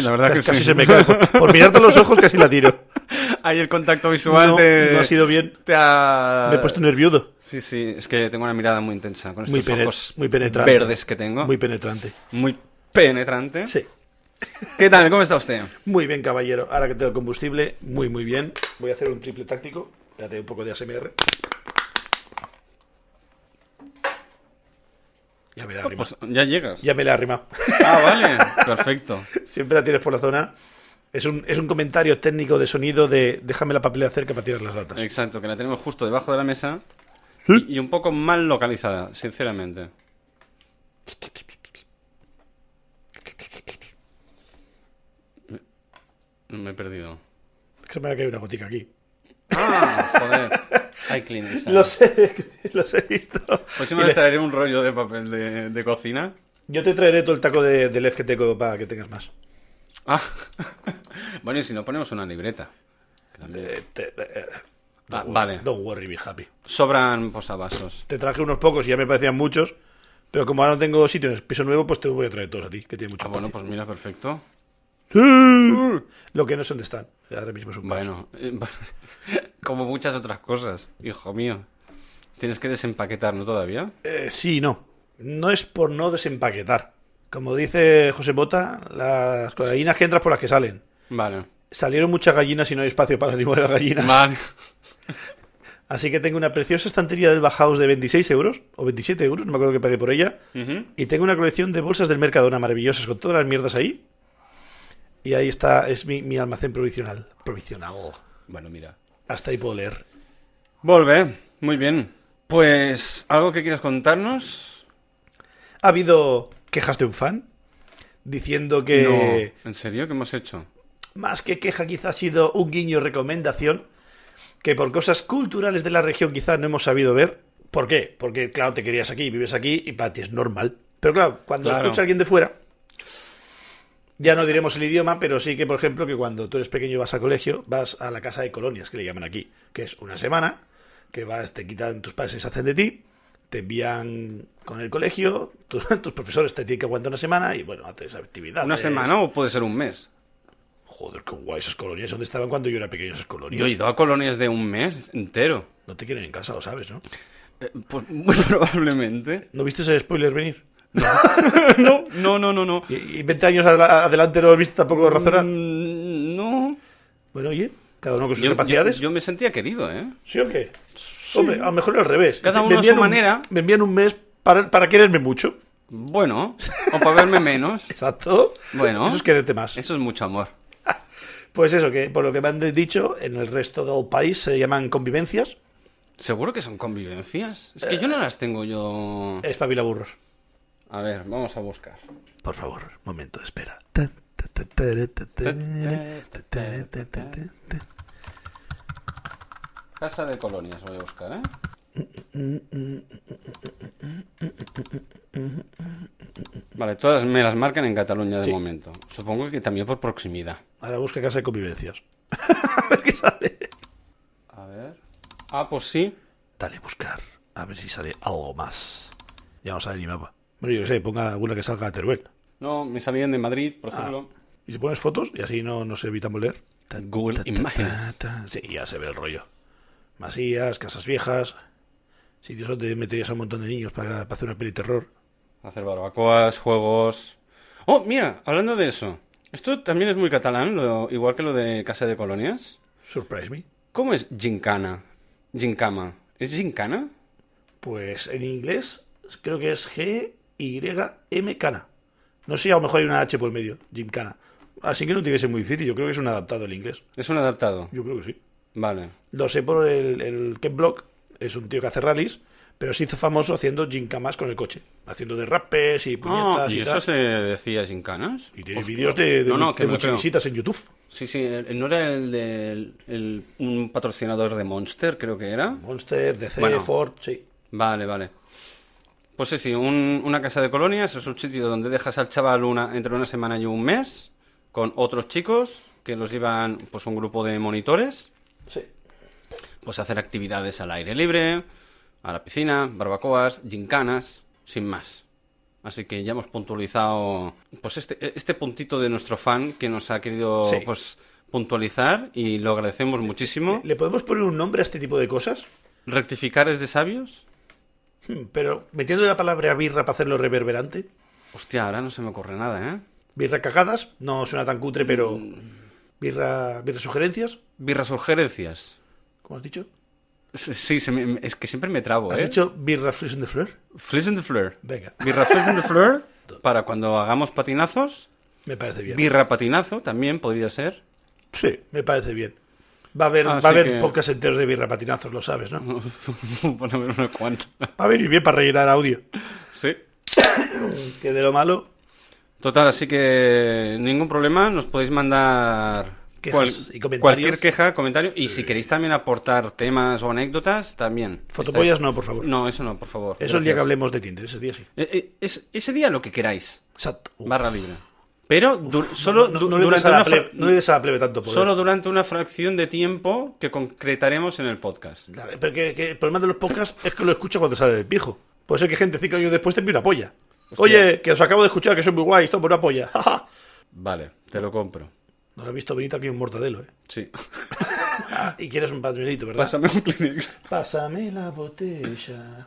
Sí, la verdad que casi sí. se me cae. Por, por mirarte a los ojos casi la tiro. Ahí el contacto visual No, te... no ha sido bien. Te ha... Me he puesto nervioso. Sí, sí, es que tengo una mirada muy intensa con Muy, estos pene- ojos muy penetrante. verdes que tengo. Muy Muy, penetrante. penetrante. Sí. ¿Qué tal? ¿Cómo está usted? Muy bien, caballero. Ahora que tengo combustible, muy, muy bien. Voy a hacer un triple táctico. Espérate, un poco de ASMR. Ya me la Ah, arrimado. pues ya llegas. Ya me la he arrimado. Ah, vale. Perfecto. Siempre la tienes por la zona. Es un, es un comentario técnico de sonido de déjame la papelera cerca para tirar las latas. Exacto, que la tenemos justo debajo de la mesa y un poco mal localizada, sinceramente. Me, me he perdido. Que se me ha caído una gotica aquí. Ah, joder. Hay Kleenex. Lo sé, los he visto. Pues me le- traeré un rollo de papel de, de cocina. Yo te traeré todo el taco de, de LED que tengo para que tengas más. Ah. bueno, y si no ponemos una libreta. que también- Eh, te- eh, Ah, don't vale. worry, Don't worry, be happy. Sobran posavasos. Te traje unos pocos y ya me parecían muchos. Pero como ahora no tengo sitio en el piso nuevo, pues te voy a traer todos a ti, que tiene mucho Ah, bueno, pues mira, perfecto. Sí. Lo que no sé dónde están. Ahora mismo es un. Bueno, eh, como muchas otras cosas, hijo mío. Tienes que desempaquetar, ¿no? Todavía. Eh, sí no. No es por no desempaquetar. Como dice José Bota, las gallinas que entras por las que salen. Vale. Salieron muchas gallinas y no hay espacio para las las gallinas. Vale. Así que tengo una preciosa estantería del Bauhaus de 26 euros, o 27 euros, no me acuerdo que pagué por ella. Y tengo una colección de bolsas del Mercadona maravillosas con todas las mierdas ahí. Y ahí está, es mi, mi almacén provisional. Provisional. Bueno, mira. Hasta ahí puedo leer. Volve. Muy bien. Pues, ¿algo que quieras contarnos? Ha habido quejas de un fan diciendo que No. ¿En serio? ¿Qué hemos hecho? más que queja quizá ha sido un guiño recomendación que por cosas culturales de la región quizá no hemos sabido ver. ¿Por qué? Porque claro, te querías aquí, vives aquí y para ti es normal. Pero claro, cuando Claro. escucha a alguien de fuera, ya no diremos el idioma, pero sí que, por ejemplo, que cuando tú eres pequeño y vas al colegio, vas a la casa de colonias, que le llaman aquí, que es una semana, que vas, te quitan tus padres, se hacen de ti, te envían con el colegio, tu- tus profesores te tienen que aguantar una semana y bueno, haces actividades. ¿Una semana o puede ser un mes? Joder, qué guay esas colonias. ¿Dónde estaban cuando yo era pequeño esas colonias? Yo he ido a colonias de un mes entero. No te quieren en casa, lo sabes, ¿no? Eh, pues muy probablemente. ¿No viste ese spoiler venir? No, no, no, no, no. Y, y 20 años adela- adelante no lo viste tampoco razonar. Mm, No. Bueno, oye, cada uno con sus Yo, capacidades. yo- yo me sentía querido, ¿eh? ¿Sí o qué? Hombre, a lo mejor al revés. Cada uno a su un- manera. Me envían un mes para, para quererme mucho. Bueno, o para verme menos. Exacto. Bueno. Eso es quererte más. Eso es mucho amor. Pues eso, que por lo que me han dicho, en el resto del país se llaman convivencias. ¿Seguro que son convivencias? Es que yo no las tengo yo... Espabilaburros. A ver, vamos a buscar. Por favor, momento espera. Casa de colonias voy a buscar, ¿eh? Vale, todas me las marcan en Cataluña de Sí. momento. Supongo que también por proximidad. Ahora busca casa de convivencias. a ver qué sale. A ver. Ah, pues sí. Dale, buscar. A ver si sale algo más. Ya no sale ni mapa. Bueno, yo qué sé, ponga alguna que salga de Teruel. No, me salían de Madrid, por ejemplo. Y si pones fotos, y así no nos evitamos leer. Google Imágenes. Sí, ya se ve el rollo. Masías, casas viejas, sitios donde meterías a un montón de niños para, para hacer una peli terror. Hacer barbacoas, juegos. Oh, mira, hablando de eso. Esto también es muy catalán, lo- igual que lo de Casa de Colonias. Surprise me. ¿Cómo es gincana? Gincama. ¿Es gincana? Pues en inglés creo que es G-Y-M Cana. No sé, a lo mejor hay una H por el medio, Gymkhana. Así que no tiene que ser muy difícil, yo creo que es un adaptado al inglés. Es un adaptado. Yo creo que sí. Vale. Lo sé por el, el Ken Block, es un tío que hace rallies, pero se hizo famoso haciendo gincamas con el coche, haciendo derrapes y Ah, puñetas ¿Y y, eso tal. se decía gincanas? Y tiene vídeos de, de, No, de muchas visitas en YouTube. Sí, sí, el- no era el de el- un patrocinador de Monster, creo que era. Monster, DC, Bueno. Ford, sí. Vale, vale. Pues sí, sí, un- una casa de colonias es un sitio donde dejas al chaval una, entre una semana y un mes con otros chicos que los llevan pues un grupo de monitores, Sí. pues hacer actividades al aire libre, a la piscina, barbacoas, gincanas, sin más. Así que ya hemos puntualizado pues este, este puntito de nuestro fan que nos ha querido Sí. pues puntualizar y lo agradecemos muchísimo. ¿Le podemos poner un nombre a este tipo de cosas? ¿Rectificar es de sabios? Hmm, Pero metiendo la palabra birra para hacerlo reverberante. Hostia, ahora no se me ocurre nada, ¿eh? Birra cagadas, no suena tan cutre, pero. Mm. Birra, birra sugerencias, Birras sugerencias. ¿cómo has dicho? Sí, se me- es que siempre me trabo, ¿Has ¿eh? dicho birra fris in the fleur? Flies in the Fleur. Venga, Birra Flies in the Fleur para cuando hagamos patinazos. me parece bien. Birra patinazo también podría ser. Sí, me parece bien. Va a haber, Así va a haber que- pocas enteros de birra patinazos, lo sabes, ¿no? Bueno, a ver una cuanta. Va a venir bien para rellenar audio. Sí. Que de lo malo, Total, así que ningún problema, nos podéis mandar Quejas y cualquier queja, comentario. Y si queréis también aportar temas o anécdotas, también. fotopollas Estáis- no, por favor. No, eso no, por favor. Eso el día que Gracias. hablemos de Tinder, ese día sí. Es- ese día lo que queráis. Exacto. Barra libre. Pero du- solo no, no des durante una plebe, no le des a la plebe tanto poder. Solo durante una fracción de tiempo que concretaremos en el podcast. Claro, pero que, que el problema de los podcasts es que lo escucha cuando sale del pijo. Puede ser que gente cinco años después te envíe una polla. Oye, que os acabo de escuchar, que soy muy guay, esto por una polla. Vale, te lo compro. no lo has visto venir aquí un mortadelo, ¿eh? Sí. Ah, y quieres un pañuelito, ¿verdad? Pásame un Kleenex. Pásame la botella.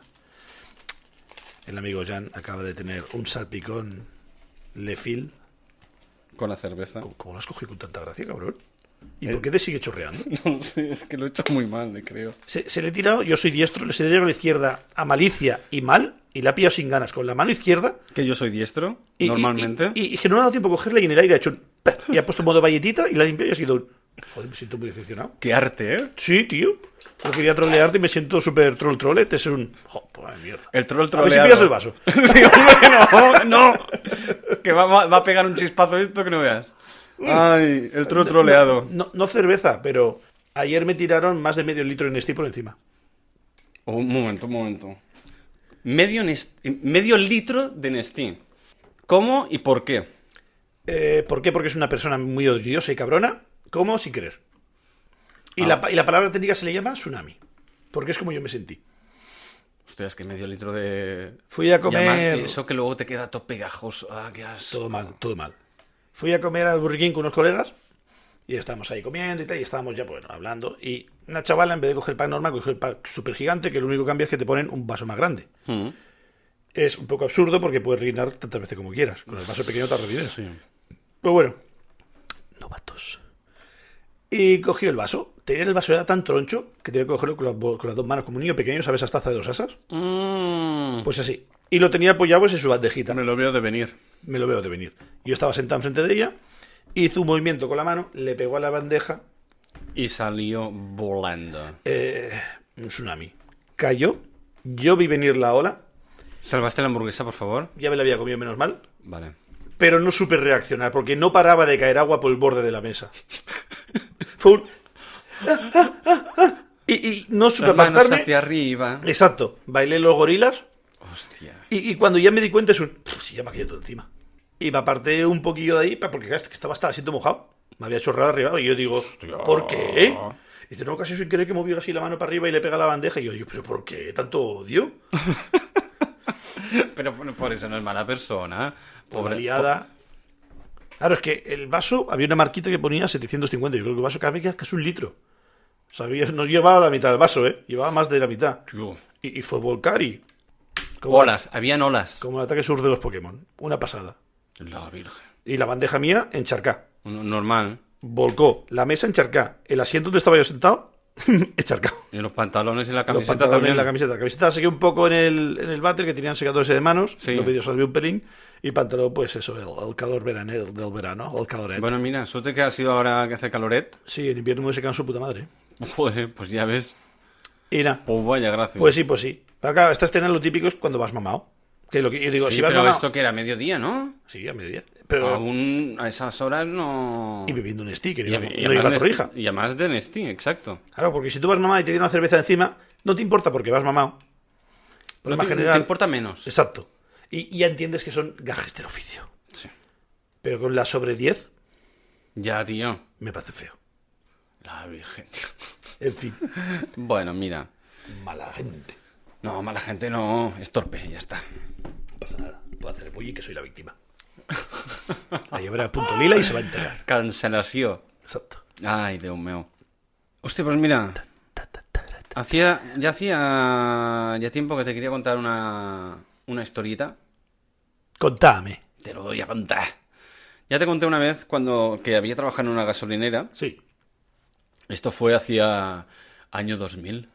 El amigo Jan acaba de tener un salpicón Lefil. Con la cerveza. ¿Cómo, cómo lo has cogido con tanta gracia, cabrón? ¿Y Eh. por qué te sigue chorreando? No sé, es que lo he hecho muy mal, le creo. Se, se le he tirado, yo soy diestro, le he tirado a la izquierda a malicia y mal, y la ha pillado sin ganas con la mano izquierda. Que yo soy diestro, Y, normalmente. Y, y- y que no le ha dado tiempo a cogerla y en el aire ha hecho un... Y ha puesto modo valletita y la ha limpiado y ha sido un... Joder, me siento muy decepcionado. Qué arte, ¿eh? Sí, tío. Yo quería trolearte y me siento súper troll trollet. Es un... Jo, pues, mierda. El troll A ver si pillas el vaso. sí, hombre, no, no. Que va, a pegar un chispazo esto que no veas. Ay, el troll troleado. No, no cerveza, pero ayer me tiraron más de medio litro en Nestí por encima. Oh, un momento, un momento. Medio, medio litro de Nestlé. ¿Cómo y por qué? Eh, ¿Por qué? Porque es una persona muy odiosa y cabrona, como sin querer. Y, Ah. la, y la palabra técnica se le llama tsunami. Porque es como yo me sentí. Hostia, es que medio litro de... Fui a además, comer... eso que luego te queda todo pegajoso. Ah, qué asco. Todo mal, todo mal. Fui a comer al Burger King con unos colegas y estábamos ahí comiendo y tal, y estábamos ya, bueno, hablando. Y una chavala, en vez de coger el pan normal, cogió el pan súper gigante, que lo único que cambia es que te ponen un vaso más grande. Mm, Es un poco absurdo porque puedes rellenar tantas veces como quieras. Con el vaso pequeño te rellenas. sí. Pero bueno, novatos. Y cogió el vaso. Tenía el vaso, era tan troncho que tenía que cogerlo con, la- con las dos manos, como un niño pequeño, ¿sabes? Esa taza de dos asas. Mm, Pues así. Y lo tenía apoyado pues, en su bandejita. me lo veo de venir. Me lo veo de venir. Yo estaba sentado enfrente de ella, hizo un movimiento con la mano, le pegó a la bandeja, Y salió volando. eh, un tsunami. Cayó, yo vi venir la ola, ¿Salvaste la hamburguesa, por favor? ya me la había comido menos mal, Vale. pero no supe reaccionar porque no paraba de caer agua por el borde de la mesa. Fue un... Y, y no supe Las manos apartarme. hacia arriba. Exacto, bailé los gorilas Hostia. y, y cuando ya me di cuenta es un... "Pff, Sí, ya me ha caído todo encima. Y me aparté un poquillo de ahí porque estaba hasta asiento mojado. Me había chorrado arriba y yo digo, ¿por qué? Y dice, no, casi sin querer que movió así la mano para arriba y le pega la bandeja. Y yo, yo, ¿pero por qué? ¿Tanto odio? Pero por eso no es mala persona. Pobre Pobre. liada. Claro, es que el vaso, había una marquita que ponía 750. Yo creo que el vaso cabía casi un litro. Sabías, no llevaba la mitad del vaso, ¿eh? Llevaba más de la mitad. Y, y fue volcar y... Como, Olas, habían olas. como el ataque sur de los Pokémon. Una pasada. La virgen. Y la bandeja mía encharcá. No- Normal. Volcó. La mesa encharcá. El asiento donde estaba yo sentado, encharcado. Y los pantalones y la Los camiseta pantalones también. y la camiseta. La camiseta se quedó un poco en el, en el váter que tenían secadores de manos. Sí. Lo medio salvé un pelín. Y pantalón, pues eso, el, el calor verano, del verano, el caloret. Bueno, mira, suerte que ha sido ahora que hace caloret. Sí, en invierno me secan su puta madre. Joder, pues ya ves. Y. Pues vaya gracia. Pues sí, pues sí. Pero acá, esta escena lo típico es cuando vas mamado. Que lo que yo digo, sí, si vas pero mamado. esto que era mediodía, ¿no? Sí, a mediodía. Pero. Aún a esas horas no... Y bebiendo un stick, que Y, no, y no iba a la torrija. y además de Nestí, exacto. Claro, porque si tú vas mamado y te dieron una cerveza encima, no te importa porque vas mamado. No te, general. te importa menos. Exacto. Y y ya entiendes que son gajes del oficio. Sí. Pero con la sobre 10, Ya, tío. Me parece feo. La Virgen, tío. En fin, Bueno, mira. mala gente. No, mala gente no. Es torpe, ya está. No pasa nada. Puedo hacer bullying que soy la víctima. La llevará a punto lila y se va a enterar. Cancelación. Exacto. Ay, Dios mío. Hostia, pues mira. Hacía, ya hacía ya tiempo que te quería contar una, una historieta. Contame. Te lo doy a contar. Ya te conté una vez cuando que había trabajado en una gasolinera. Sí. Esto fue hacia año 2000.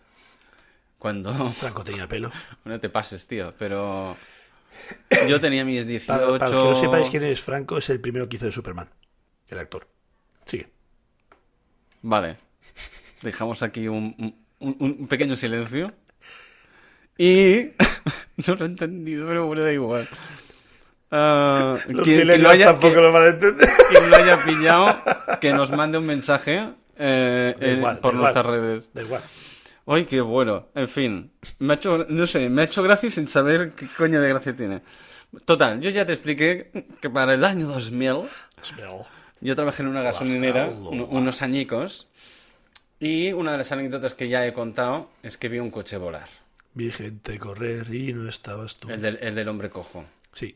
Cuando... Franco tenía pelo. No te pases, tío, pero... Yo tenía mis 18... Para, para que no sepáis quién es Franco, es el primero que hizo de Superman. El actor. Sigue. Vale. Dejamos aquí un, un- un pequeño silencio. Y... no lo he entendido, pero bueno, da igual. Ah, Los quien, quien lo haya, tampoco quien- lo van a entender. quien lo haya pillado, que nos mande un mensaje eh, igual, da por igual. nuestras redes. Da igual. Ay, qué bueno. En fin, me ha hecho, no sé, me ha hecho gracia sin saber qué coño de gracia tiene. Total, yo ya te expliqué que para el año 2000 Smell. yo trabajé en una gasolinera unos añicos y una de las anécdotas que ya he contado es que vi un coche volar, Vi gente correr y no estabas tú. el del, el del hombre cojo. Sí.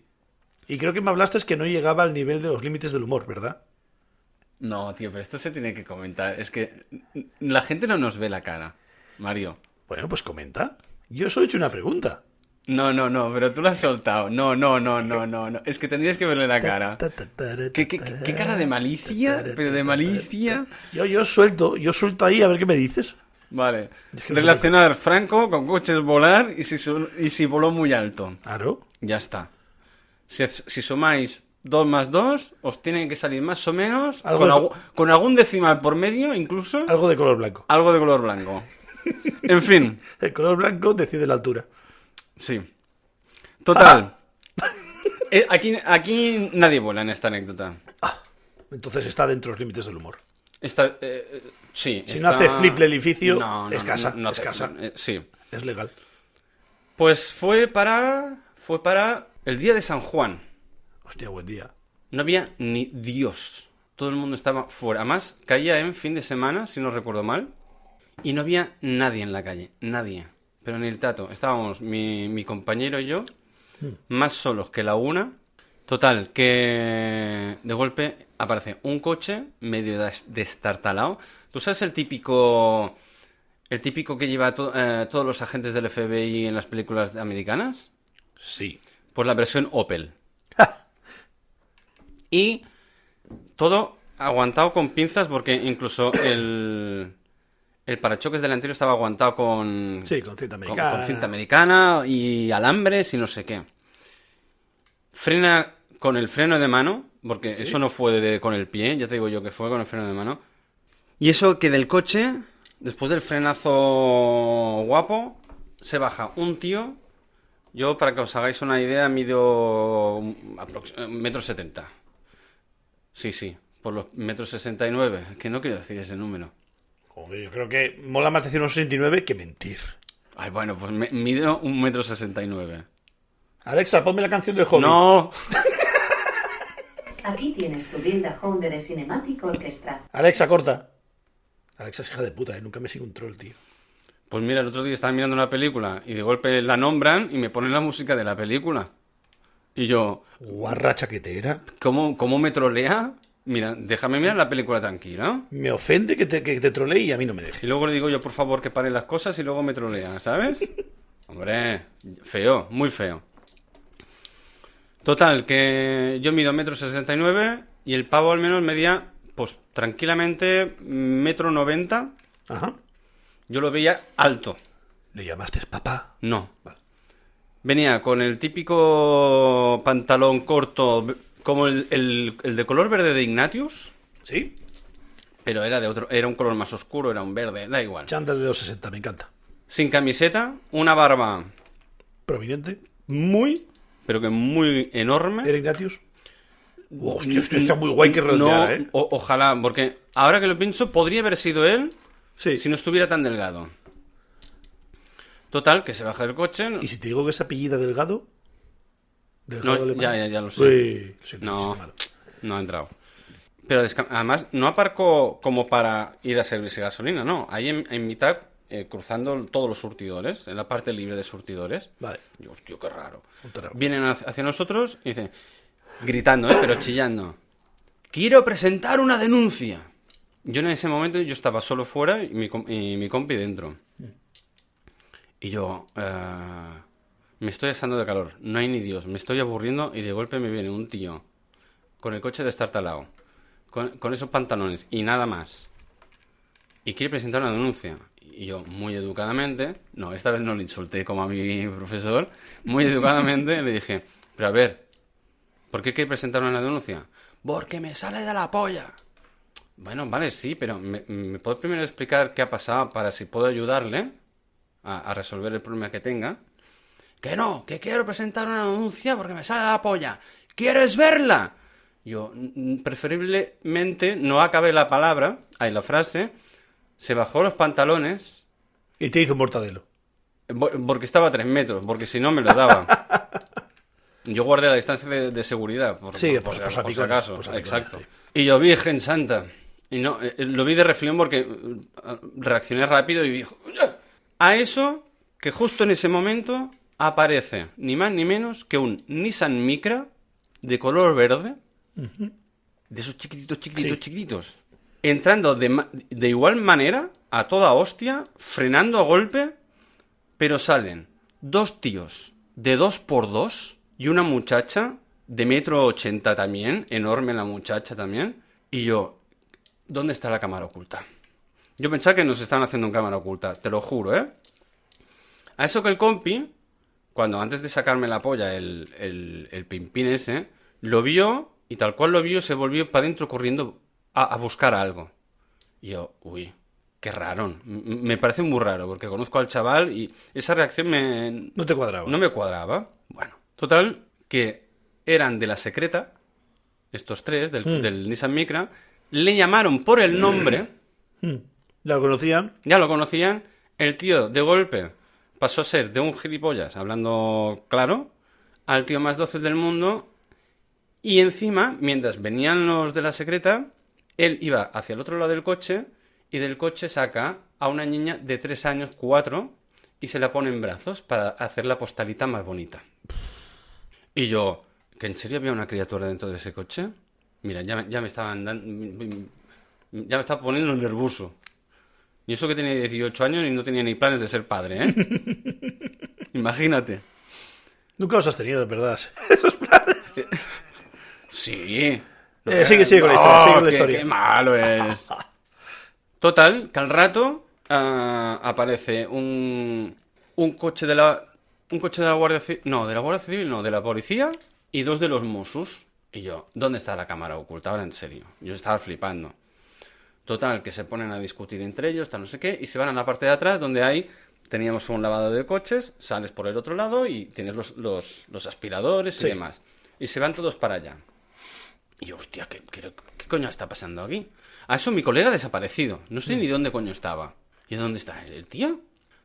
Y creo que me hablaste es que no llegaba al nivel de los límites del humor, ¿verdad? No, tío, pero esto se tiene que comentar. Es que la gente no nos ve la cara, Mario. Bueno, pues comenta. Yo solo he hecho una pregunta. No, no, no, pero tú lo has soltado. No, no, no, no, no, no. Es que tendrías que verle la cara. ¿Qué, qué, qué- qué cara de malicia? Pero de malicia. Yo, yo suelto, yo suelto ahí a ver qué me dices. Vale. Es que no sé Relacionar Franco con coches volar y si, y si voló muy alto. Claro. Ya está. Si, si sumáis 2 más 2, os tienen que salir más o menos Algo con, de- con algún decimal por medio, incluso Algo de color blanco. algo de color blanco. En fin, El color blanco decide la altura. sí. Total. Eh, aquí, aquí nadie vuela en esta anécdota. Entonces está dentro de los límites del humor. Está, eh, eh, sí, Si está- no hace flip el edificio, No, no, es casa, no- es hace casa. eh, sí. Es legal. Pues fue para. Fue para el día de San Juan. Hostia, buen día. No había ni Dios. Todo el mundo estaba fuera. Además, caía en fin de semana, si no recuerdo mal. Y no había nadie en la calle. Nadie. Pero ni el tato. Estábamos mi, mi compañero y yo, más solos que la una. Total, que de golpe aparece un coche medio des- destartalado. ¿Tú sabes el típico. El típico que lleva to- eh, todos los agentes del FBI en las películas americanas? Sí. Pues la versión Opel. Y todo aguantado con pinzas porque incluso el, el parachoques delantero estaba aguantado con, Sí, con cinta con- con cinta americana y alambres y no sé qué. Frena con el freno de mano, porque eso no fue de- con el pie, ya te digo yo que fue con el freno de mano. Y eso que del coche, después del frenazo guapo, se baja un tío. Yo, para que os hagáis una idea, mido eh, metro setenta. Sí, sí, por los metros sesenta y nueve. Que no quiero decir ese número. Joder, yo creo que mola más decir unos 69 que mentir. Ay, bueno, pues me- mido un metro sesenta y nueve. Alexa, ponme la canción del Hobbit. No, Aquí tienes tu Dilda Home de The Cinematic Orchestra. Alexa, corta. Alexa es hija de puta, ¿eh? Nunca me sigue un troll, tío. Pues mira, el otro día estaba mirando una película y de golpe la nombran y me ponen la música de la película. Y yo, Guarra chaquetera. ¿cómo, cómo me trolea? Mira, déjame mirar la película tranquila. Me ofende que te, que te trolee y a mí no me deje. Y luego le digo yo, por favor, que pare las cosas y luego me trolea, ¿sabes? Hombre, feo, muy feo. Total, que yo mido metro sesenta y nueve y el pavo al menos medía, pues tranquilamente, metro noventa. Ajá. Yo lo veía alto. ¿Le llamaste papá? No. Vale. Venía con el típico pantalón corto, como el, el- el de color verde de Ignatius, ¿Sí? pero era de otro, era un color más oscuro, era un verde, da igual. Chándal de los 60, me encanta. Sin camiseta, una barba Prominente. muy, pero que muy enorme. ¿Era Ignatius? Hostia, hostia, está muy guay que No, redondeara, ¿eh? o- ojalá, porque ahora que lo pienso, podría haber sido él Sí. si no estuviera tan delgado. Total, que se baja del coche. ¿Y si te digo que es apellida Delgado? No, Delgado alemán. ya, ya, ya lo sé. Uy, lo siento, No, no ha entrado. Pero además no aparcó como para ir a servirse gasolina, no. Ahí en, en mitad, eh, cruzando todos los surtidores, en la parte libre de surtidores. Vale. Digo, hostia, qué raro. Vienen hacia nosotros y dicen, gritando, ¿eh? pero chillando. Quiero presentar una denuncia. Yo en ese momento yo estaba solo fuera y mi, y mi compi dentro. Y yo, eh, me estoy asando de calor, no hay ni Dios, me estoy aburriendo y de golpe me viene un tío con el coche destartalado, con, con esos pantalones y nada más. Y quiere presentar una denuncia. Y yo, muy educadamente, no, esta vez no le insulté como a mi profesor, muy educadamente le dije, pero a ver, ¿por qué quiere presentar una denuncia? Porque me sale de la polla. Bueno, vale, sí, pero ¿me, puede primero explicar qué ha pasado para si puedo ayudarle a, a resolver el problema que tenga? Que no, que quiero presentar una denuncia porque me sale de la polla. ¿Quieres verla? Yo, mm, preferiblemente, no acabé la palabra, ahí la frase, se bajó los pantalones, Y te hizo un mortadelo. Porque estaba a tres metros, porque si no me lo daba. Yo guardé la distancia de, de seguridad, por, Sí, por, por- por por si salpicones, acaso. por salpicones, Exacto. sí. Y yo, Virgen Santa. Y no, eh, lo vi de reflexión porque eh, reaccioné rápido y dijo. A eso, que justo en ese momento aparece ni más ni menos que un Nissan Micra de color verde. De esos chiquititos, chiquititos, Sí. chiquititos. Entrando de, igual manera, a toda hostia, frenando a golpe, pero salen dos tíos de dos por dos y una muchacha de metro ochenta también, enorme la muchacha también. Y yo, ¿dónde está la cámara oculta? Yo pensaba que nos estaban haciendo en cámara oculta, te lo juro, ¿eh? A eso que el compi, cuando antes de sacarme la polla el, el, el pimpín ese, lo vio y tal cual lo vio se volvió para adentro corriendo a, a buscar algo. Y yo, uy, qué raro. M- Me parece muy raro porque conozco al chaval y esa reacción me, No te cuadraba. no me cuadraba. Bueno, total, que eran de la secreta, estos tres, del, Mm. del Nissan Micra, le llamaron por el nombre, Mm. ¿La conocían? ya lo conocían, el tío de golpe pasó a ser de un gilipollas, hablando claro, al tío más dócil del mundo, y encima, mientras venían los de la secreta, él iba hacia el otro lado del coche, y del coche saca a una niña de tres años, cuatro, y se la pone en brazos para hacer la postalita más bonita. Y yo, ¿que en serio había una criatura dentro de ese coche? Mira, ya, me- ya me estaban dando... Ya me estaba poniendo nervioso. Y eso que tenía 18 años y no tenía ni planes de ser padre, ¿eh? Imagínate. Nunca los has tenido, de verdad. Sí. Eh, sigue, sigue con la historia, Oh, sigue con la qué- historia. Qué malo es. Total, que al rato ah, aparece un, un coche de la un coche de la Guardia Civil, no, de la Guardia Civil, no, de la policía y dos de los Mossos. Y yo, ¿dónde está la cámara oculta? Ahora en serio. Yo estaba flipando. Total, que se ponen a discutir entre ellos, tal no sé qué, y se van a la parte de atrás donde hay, teníamos un lavado de coches, sales por el otro lado y tienes los, los, los aspiradores Sí. y demás. Y se van todos para allá. Y yo, hostia, ¿qué, qué, qué coño está pasando aquí? A eso mi colega ha desaparecido. No sé ni dónde coño estaba. ¿Y dónde está el tío?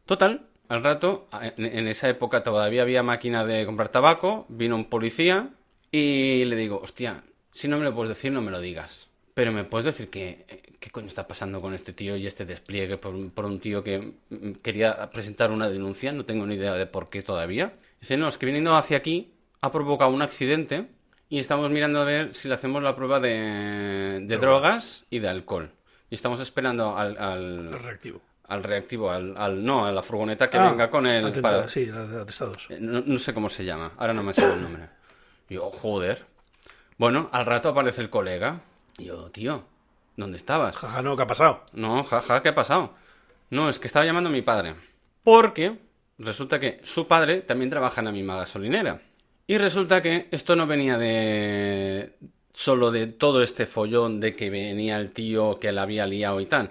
Total, al rato, en, en esa época todavía había máquina de comprar tabaco, vino un policía y le digo, hostia, si no me lo puedes decir, no me lo digas. Pero me puedes decir qué, qué coño está pasando con este tío y este despliegue por, un- por un tío que mm, quería presentar una denuncia, no tengo ni idea de por qué todavía. Dice, no, es que viniendo hacia aquí ha provocado un accidente y estamos mirando a ver si le hacemos la prueba de, de drogas y de alcohol. Y estamos esperando al, al, El reactivo. al reactivo, al, al- no, a la furgoneta que Ah, venga con el... atentado, para- Sí, atestados. eh, No, no sé cómo se llama, ahora no me sale el nombre. Y yo, joder. Bueno, al rato aparece el colega. Y yo, tío, ¿dónde estabas? Jaja, no, ¿qué ha pasado? No, jaja, ¿qué ha pasado? No, es que estaba llamando a mi padre. Porque resulta que su padre también trabaja en la misma gasolinera. Y resulta que esto no venía de solo de todo este follón de que venía el tío que la había liado y tal.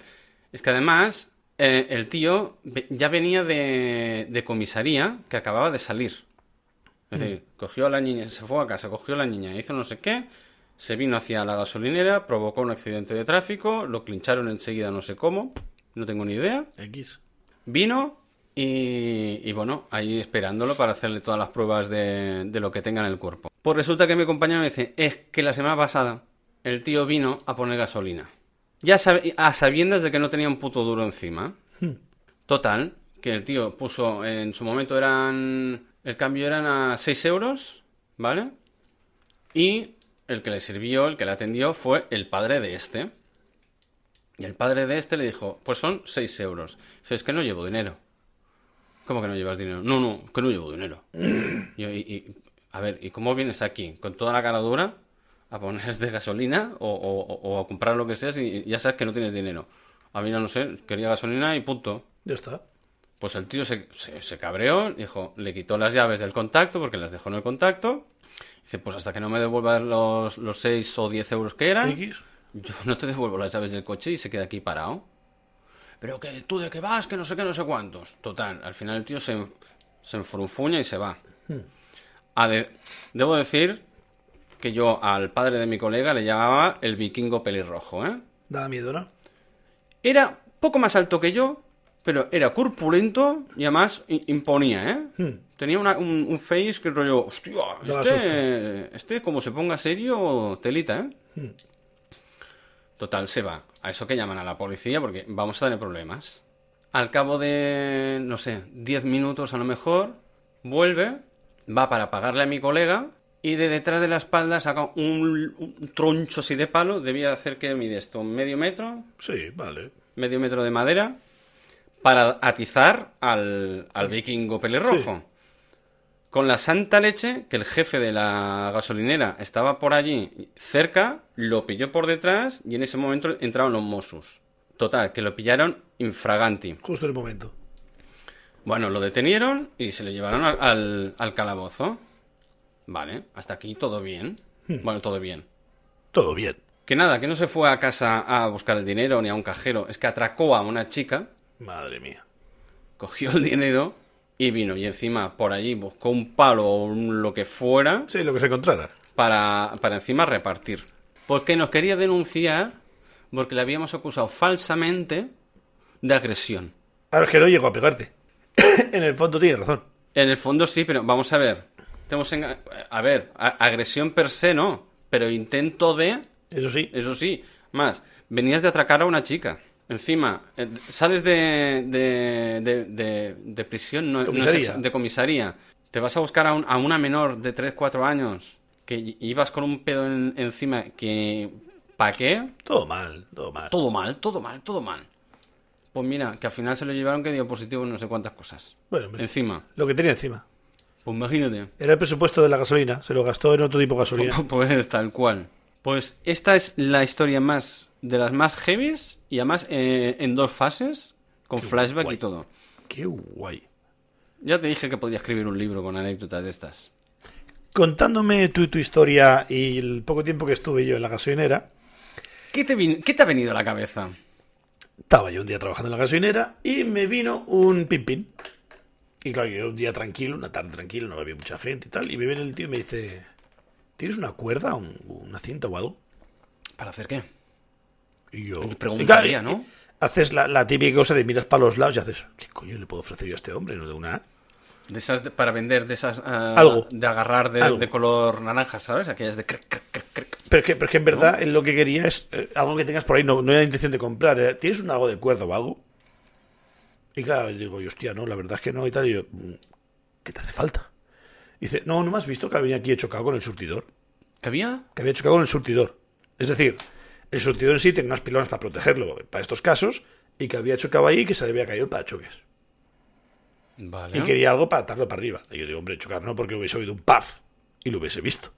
Es que además eh, el tío ya venía de, de comisaría que acababa de salir. Es decir, cogió a la niña, se fue a casa, cogió a la niña, hizo no sé qué, se vino hacia la gasolinera, provocó un accidente de tráfico, lo clincharon enseguida no sé cómo, no tengo ni idea. X. Vino y, y bueno, ahí esperándolo para hacerle todas las pruebas de, de lo que tenga en el cuerpo. Pues resulta que mi compañero me dice, es que la semana pasada el tío vino a poner gasolina. Ya sab- a sabiendas de que no tenía un puto duro encima. Total, que el tío puso, en su momento eran, el cambio eran a 6 euros, ¿vale? Y el que le sirvió, el que le atendió, fue el padre de este. Y el padre de este le dijo, pues son 6 euros. Dice, es que no llevo dinero. ¿Cómo que no llevas dinero? No, no, que no llevo dinero. Y, y- y- a ver, ¿y cómo vienes aquí? ¿Con toda la cara dura? ¿A ponerte gasolina? O, o- o a comprar lo que sea y ya sabes que no tienes dinero. A mí no, no sé, quería gasolina y punto. Ya está. Pues el tío se, se, se cabreó, dijo, le quitó las llaves del contacto porque las dejó en el contacto. Dice, pues hasta que no me devuelvan los, los 6 o 10 euros que eran, X. yo no te devuelvo las llaves del coche y se queda aquí parado. Pero que tú de qué vas, que no sé qué, no sé cuántos. Total, al final el tío se, se enfrunfuña y se va. A de- debo decir que yo al padre de mi colega le llamaba el vikingo pelirrojo, ¿eh? Da miedo, ¿no? Era poco más alto que yo, pero era corpulento y además imponía, ¿eh? Hmm. Tenía una- un, un face que rollo, hostia, Daba este, este como se ponga serio, telita, ¿eh? Hmm. Total, se va. A eso que llaman a la policía porque vamos a tener problemas. Al cabo de, no sé, 10 minutos a lo mejor, vuelve, va para pagarle a mi colega y de detrás de la espalda saca un, un troncho así de palo. Debía hacer que mide esto, medio metro, Sí, vale. medio metro de madera para atizar al, al vikingo pelirrojo. Con la santa leche que el jefe de la gasolinera estaba por allí cerca, lo pilló por detrás y en ese momento entraron los Mossos. Total, que lo pillaron infraganti. Justo en el momento. Bueno, lo detenieron y se lo llevaron al, al- al calabozo. Vale, hasta aquí todo bien. Bueno, todo bien. Todo bien. Que nada, que no se fue a casa a buscar el dinero ni a un cajero, es que atracó a una chica Madre mía. cogió el dinero y vino. Y encima por allí buscó un palo o un- lo que fuera Sí, lo que se encontrara. para, para encima repartir. Porque nos quería denunciar porque le habíamos acusado falsamente de agresión. Ahora es que no llegó a pegarte. en el fondo tiene razón. En el fondo sí, pero vamos a ver. Tenemos enga- a ver, a- agresión per se no, pero intento de, Eso sí. eso sí, más, venías de atracar a una chica. Encima, eh, sales de, de, de, de- de prisión, no, no es Comisaría. exa- de comisaría. Te vas a buscar a, un- a una menor de 3, 4 años que ibas con un pedo en- encima que... ¿Para qué? Todo mal, todo mal. Todo mal, todo mal, todo mal. Pues mira, que al final se lo llevaron que dio positivo en no sé cuántas cosas. Bueno, hombre, Encima. lo que tenía encima. Pues imagínate. Era el presupuesto de la gasolina. Se lo gastó en otro tipo de gasolina. Pues tal cual. Pues esta es la historia más de las más heavies y además eh, en dos fases con flashback guay. y todo. Qué guay. Ya te dije que podía escribir un libro con anécdotas de estas. Contándome tú tu historia y el poco tiempo que estuve yo en la gasolinera, ¿Qué te, qué te ha venido a la cabeza? estaba yo un día trabajando en la gasolinera y me vino un pin. Y claro, yo un día tranquilo, una tarde tranquilo, no había mucha gente y tal. Y me viene el tío y me dice: ¿Tienes una cuerda, un- una cinta o algo? ¿Para hacer qué? Y yo. Preguntaría, ¿no? Haces la, la típica cosa de miras para los lados y haces: ¿Qué coño le puedo ofrecer yo a este hombre? No de una. De esas de- para vender de esas ah, Algo. de agarrar de, Algo. de color naranja, ¿sabes? Aquellas de crec, crec, crec, crec. Pero es que, pero que en verdad él lo que quería es eh, algo que tengas por ahí, no, no era intención de comprar. era, ¿Tienes un algo de cuerda o algo? Y claro, le digo, yo, hostia, no, la verdad es que no y tal. Y yo, "Mm, ¿qué te hace falta? Y dice, no, no me has visto que venía aquí he chocado con el surtidor. ¿Qué había? Que había chocado con el surtidor. Es decir, el surtidor en sí tiene unas pilonas para protegerlo para estos casos y que había chocado ahí y que se le había caído para choques. Vale. Y quería algo para atarlo para arriba. Y yo digo, hombre, chocar no, porque hubiese oído un puff y lo hubiese visto.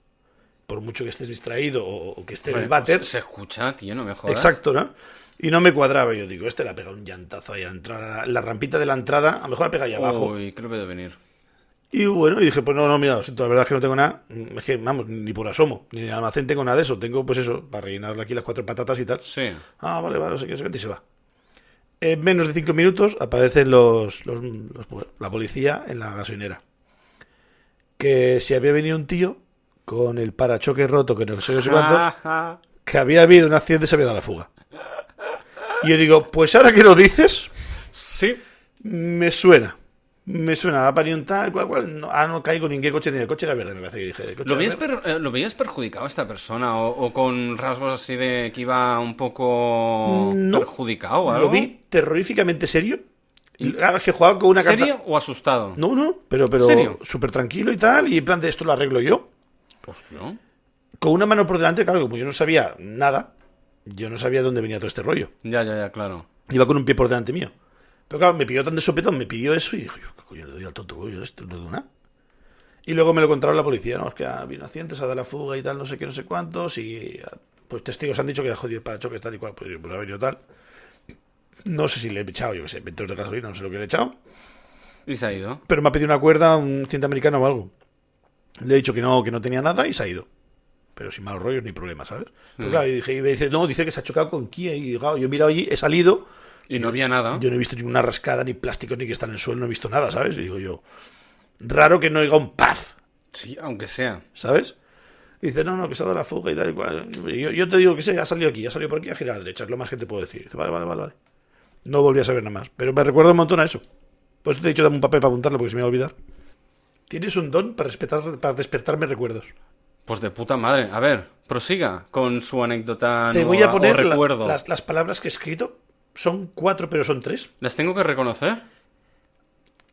Por mucho que estés distraído o, que esté en el váter. pues se escucha, tío, no me jodas. Exacto, ¿no? Y no me cuadraba. Yo digo, este le ha pegado un llantazo ahí a entrar a la, la rampita de la entrada. A lo mejor ha pegado ahí abajo. Uy, creo que debe venir. Y bueno, y dije, pues no, no, mira, lo siento, la verdad es que no tengo nada. Mm, Es que, vamos, ni por asomo, ni en el almacén tengo nada de eso. Tengo, pues eso, para rellenarle aquí las cuatro patatas y tal. Sí. Ah, vale, vale, no sé qué, no sé qué, y se va. En menos de cinco minutos aparecen los, los- los- la policía en la gasolinera. Que si había venido un tío con el parachoque roto, que no sé, no sé cuántos, que había habido un accidente y se había dado la fuga. Y yo digo, pues ahora que lo dices, Sí. me suena. Me suena a un tal, cual, cual. No, ah, no caigo ni en qué coche ni el coche era verde, me parece que dije. ¿Lo veías, per- eh, ¿Lo veías perjudicado a esta persona? O, o con rasgos así de que iba un poco No. perjudicado o algo? Lo vi terroríficamente serio. Claro, que jugaba con una carta. ¿Serio o asustado? No, no, pero, pero súper tranquilo y tal. Y en plan de esto lo arreglo yo. Hostia. Con una mano por delante, claro, como yo no sabía nada, yo no sabía dónde venía todo este rollo. Ya, ya, ya, claro. Iba con un pie por delante mío. Pero claro, me pidió tan de sopetón, me pidió eso y ¿qué coño le doy al tonto de esto? No doy nada. Y luego me lo contaron la policía, ¿no? Es que ha habido un accidente, se ha dado la fuga y tal, no sé qué, no sé cuántos. Y ah, pues testigos han dicho que ha jodido para choques tal y cual, pues, pues ha venido tal. No sé si le he echado, yo qué sé, 20 euros de gasolina, no sé lo que le he echado. Y se ha ido. Pero me ha pedido una cuerda, un cinta americano o algo. Le he dicho que no, que no tenía nada y se ha ido. Pero sin malos rollos ni problemas, ¿sabes? Pero Mm. claro, y dije, y me dice, no, dice que se ha chocado con Kia. Y claro, yo he mirado allí, he salido. Y no había nada. Yo no he visto ninguna rascada, ni plásticos, ni que está en el suelo, no he visto nada, ¿sabes? Y digo yo, raro que no oiga un paz, Sí, aunque sea. ¿sabes? Y dice, no, no, que se ha dado la fuga y tal y cual. Y Yo, yo te digo que sé, ha salido aquí, ha salido por aquí, ha girado a la derecha, es lo más que te puedo decir. Dice, vale, vale, vale, vale. No volví a saber nada más. Pero me recuerda un montón a eso. Pues te he dicho, dame un papel para apuntarlo porque se me va a olvidar. Tienes un don para, respetar, para despertarme recuerdos. Pues de puta madre. A ver, prosiga con su anécdota Te nueva voy a o poner la- recuerdo. las, las palabras que he escrito. Son cuatro, pero son tres. ¿Las tengo que reconocer?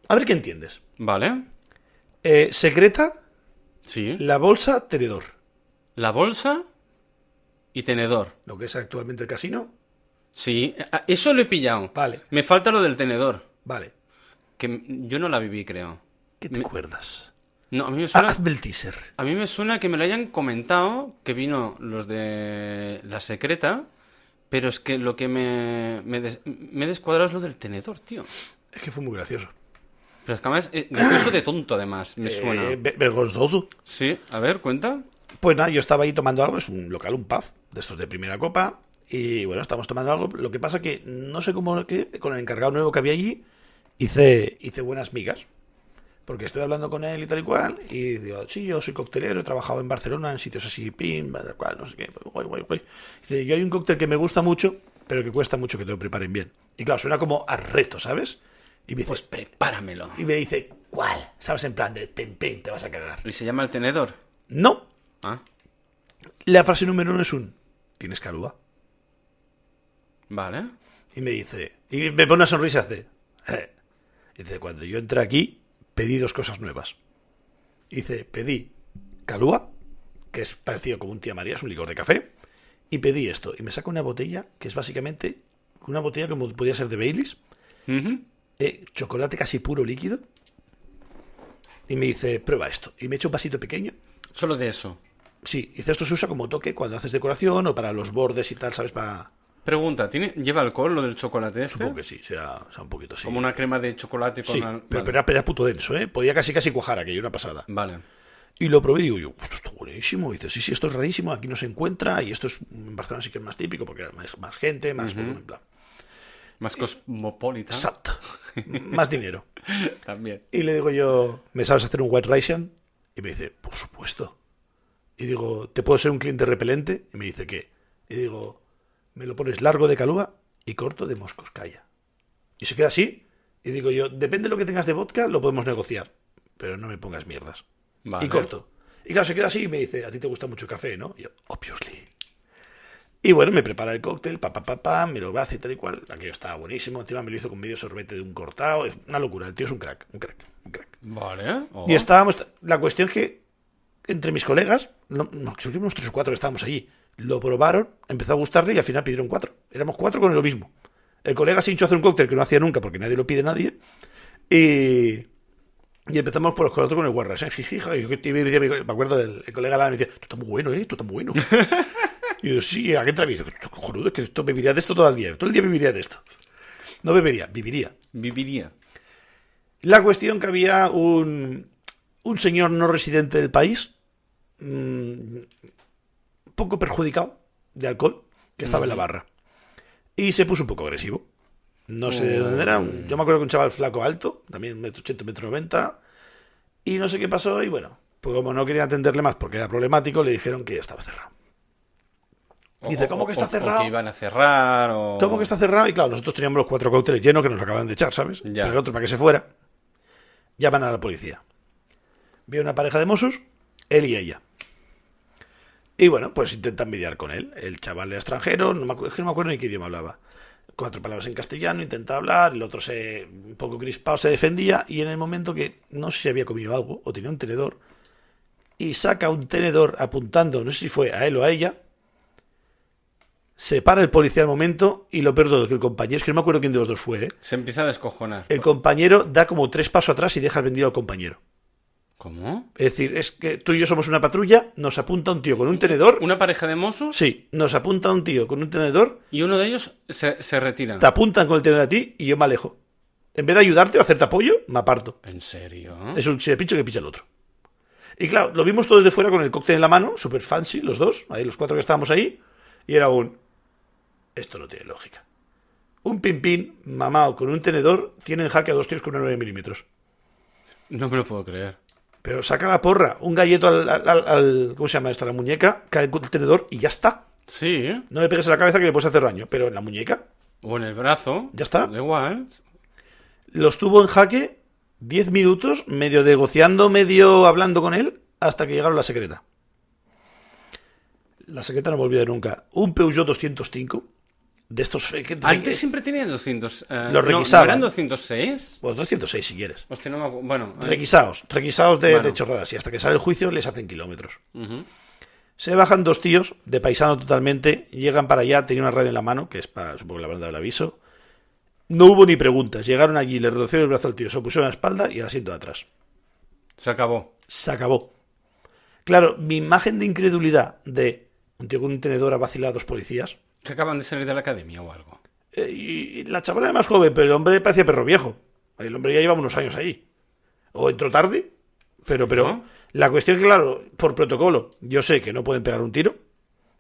A ver qué entiendes. Vale. Eh, secreta, Sí. la bolsa, tenedor. La bolsa y tenedor. Lo que es actualmente el casino. Sí, ah, eso lo he pillado. Vale. Me falta lo del tenedor. Vale. Que yo no la viví, creo. ¿Qué te acuerdas? No, a mí me Ah, suena. hazme el teaser. A mí me suena que me lo hayan comentado, que vino los de la secreta, pero es que lo que me, me, des- me he descuadrado es lo del tenedor, tío. Es que fue muy gracioso. Pero es que además, eh, gracioso de tonto además, me suena. Eh, ve- vergonzoso. Sí, a ver, cuenta. Pues nada, yo estaba ahí tomando algo, es un local, un pub, de estos de primera copa, y bueno, estamos tomando algo. Lo que pasa que no sé cómo, que con el encargado nuevo que había allí, hice, hice buenas migas. Porque estoy hablando con él y tal y cual, y digo, sí, yo soy coctelero, he trabajado en Barcelona, en sitios así, pin, tal cual, no sé qué, guay, guay, guay. Dice, yo hay un cóctel que me gusta mucho, pero que cuesta mucho que te lo preparen bien. Y claro, suena como a reto, ¿sabes? Y me dice, Pues prepáramelo. y me dice, ¿cuál? ¿Sabes? En plan de, pim, pim, te vas a cagar. ¿Y se llama el tenedor? No, Ah, la frase número uno es un, ¿tienes calúa? vale. Y me dice, y me pone una sonrisa hace, "Eh". dice, cuando yo entré aquí, pedí dos cosas nuevas. Dice, pedí calúa, que es parecido como un tía María, es un licor de café, y pedí esto. Y me saca una botella, que es básicamente una botella como podía ser de Baileys, eh, chocolate casi puro líquido, y me dice, prueba esto. Y me echa un vasito pequeño. Solo de eso. Sí, dice, esto se usa como toque cuando haces decoración o para los bordes y tal, ¿sabes? Para... Pregunta, ¿tiene, ¿lleva alcohol lo del chocolate este? Supongo que sí, será, será un poquito así. Como una crema de chocolate con... Sí, al- pero, vale. pero era, puto denso, ¿eh? Podía casi casi cuajar aquello, una pasada. Vale. Y lo probé y digo yo, "Esto está buenísimo. Y dice, sí, sí, esto es rarísimo, aquí no se encuentra. Y esto es en Barcelona sí que es más típico porque hay más, más gente, más volumen, bla. Más cosmopolita. Exacto. más dinero. También. Y le digo yo, ¿me sabes hacer un white Russian? Y me dice, por supuesto. Y digo, ¿te puedo ser un cliente repelente? Y me dice, ¿qué? Y digo, me lo pones largo de calúa y corto de moscoscaya. Y se queda así. Y digo yo, depende de lo que tengas de vodka, lo podemos negociar. Pero no me pongas mierdas. Vale. Y corto. Y claro, se queda así y me dice, a ti te gusta mucho el café, ¿no? Y yo, obviously. Y bueno, me prepara el cóctel, pa, pa, pa, pa, me lo hace y tal y cual. Aquello estaba buenísimo. Encima me lo hizo con medio sorbete de un cortado. Es una locura. El tío es un crack, un crack, un crack. Vale. Oh. Y estábamos. La cuestión es que entre mis colegas, no, no, creo que unos tres o cuatro que estábamos allí, lo probaron, empezó a gustarle y al final pidieron cuatro. Éramos cuatro con lo mismo. El colega se hinchó a hacer un cóctel que no hacía nunca porque nadie lo pide nadie. Y. Y empezamos por los cuatro con el guarras, ¿eh? Jijija, y yo me acuerdo del el colega Lara me decía, tú estás muy bueno, ¿eh? Tú estás muy bueno. y yo, sí, ¿a qué entrevista? Cojonudo, es que esto bebería de esto todo el día. Todo el día bebería de esto. No bebería, viviría. Viviría. La cuestión que había un, un señor no residente del país, mm, poco perjudicado de alcohol, que estaba en la barra. Y se puso un poco agresivo. No sé de dónde era. Yo me acuerdo que un chaval flaco alto, también metro 80, metro 90. Y no sé qué pasó. Y bueno, pues como no querían atenderle más porque era problemático, le dijeron que ya estaba cerrado. Dice, ¿cómo o- que está o- cerrado? que iban a cerrar. ¿Cómo que está cerrado? Y claro, nosotros teníamos los cuatro cócteles llenos que nos acaban de echar, ¿sabes? Ya. Pero el otro para que se fuera. Llaman a la policía. Ve una pareja de Mossos, él y ella. Y bueno, pues intentan mediar con él. El chaval era extranjero, no me acuerdo, es que no me acuerdo ni qué idioma hablaba. Cuatro palabras en castellano, intenta hablar, el otro se un poco crispado se defendía y en el momento que no sé si había comido algo o tenía un tenedor y saca un tenedor apuntando, no sé si fue a él o a ella, se para el policía al momento y lo peor de todo, que el compañero, es que no me acuerdo quién de los dos fue, ¿eh? Se empieza a descojonar. el compañero da como tres pasos atrás y deja el vendido al compañero. ¿Cómo? Es decir, es que tú y yo somos una patrulla, nos apunta un tío con un tenedor. Una pareja de mozos Sí, nos apunta un tío con un tenedor, y uno de ellos se, se retira. te apuntan con el tenedor a ti y yo me alejo. En vez de ayudarte o hacerte apoyo, me aparto. ¿En serio? Es un pincho que picha el otro. Y claro, lo vimos todos de fuera con el cóctel en la mano, super fancy, los dos, ahí los cuatro que estábamos ahí, y era un... Esto no tiene lógica. Un pimpín mamado con un tenedor tiene en jaque a dos tíos con una 9 milímetros. No me lo puedo creer. Pero saca la porra, un galleto al, al- al- al- ¿Cómo se llama esto? A la muñeca, cae el tenedor y ya está. Sí, ¿eh? No le pegues en la cabeza que le puedes hacer daño, pero en la muñeca O en el brazo. Ya está. Da igual. los tuvo en jaque 10 minutos, medio negociando, medio hablando con él, hasta que llegaron a la secreta. La secreta no volvió de nunca. Un Peugeot 205, de estos... eh, Antes siempre tenían 200. eh, Los requisaban. ¿no eran 206? Bueno, 206 si quieres. Hostia, no me acu- Bueno. eh, Requisados, requisados de, Bueno. de chorradas. Y hasta que sale el juicio les hacen kilómetros. Se bajan dos tíos, de paisano totalmente, llegan para allá, tenía una radio en la mano, que es para, supongo que le habrán dado el aviso. No hubo ni preguntas, llegaron allí, le reducieron el brazo al tío, se lo pusieron en la espalda y el asiento de atrás. Se acabó. Se acabó. Claro, mi imagen de incredulidad de un tío con un tenedor a vacilar a dos policías. Que acaban de salir de la academia o algo. eh, y la chavala era más joven, pero el hombre parecía perro viejo. El hombre ya llevaba unos años ahí. O entró tarde, pero, pero ¿No? la cuestión es que, claro, por protocolo, yo sé que no pueden pegar un tiro,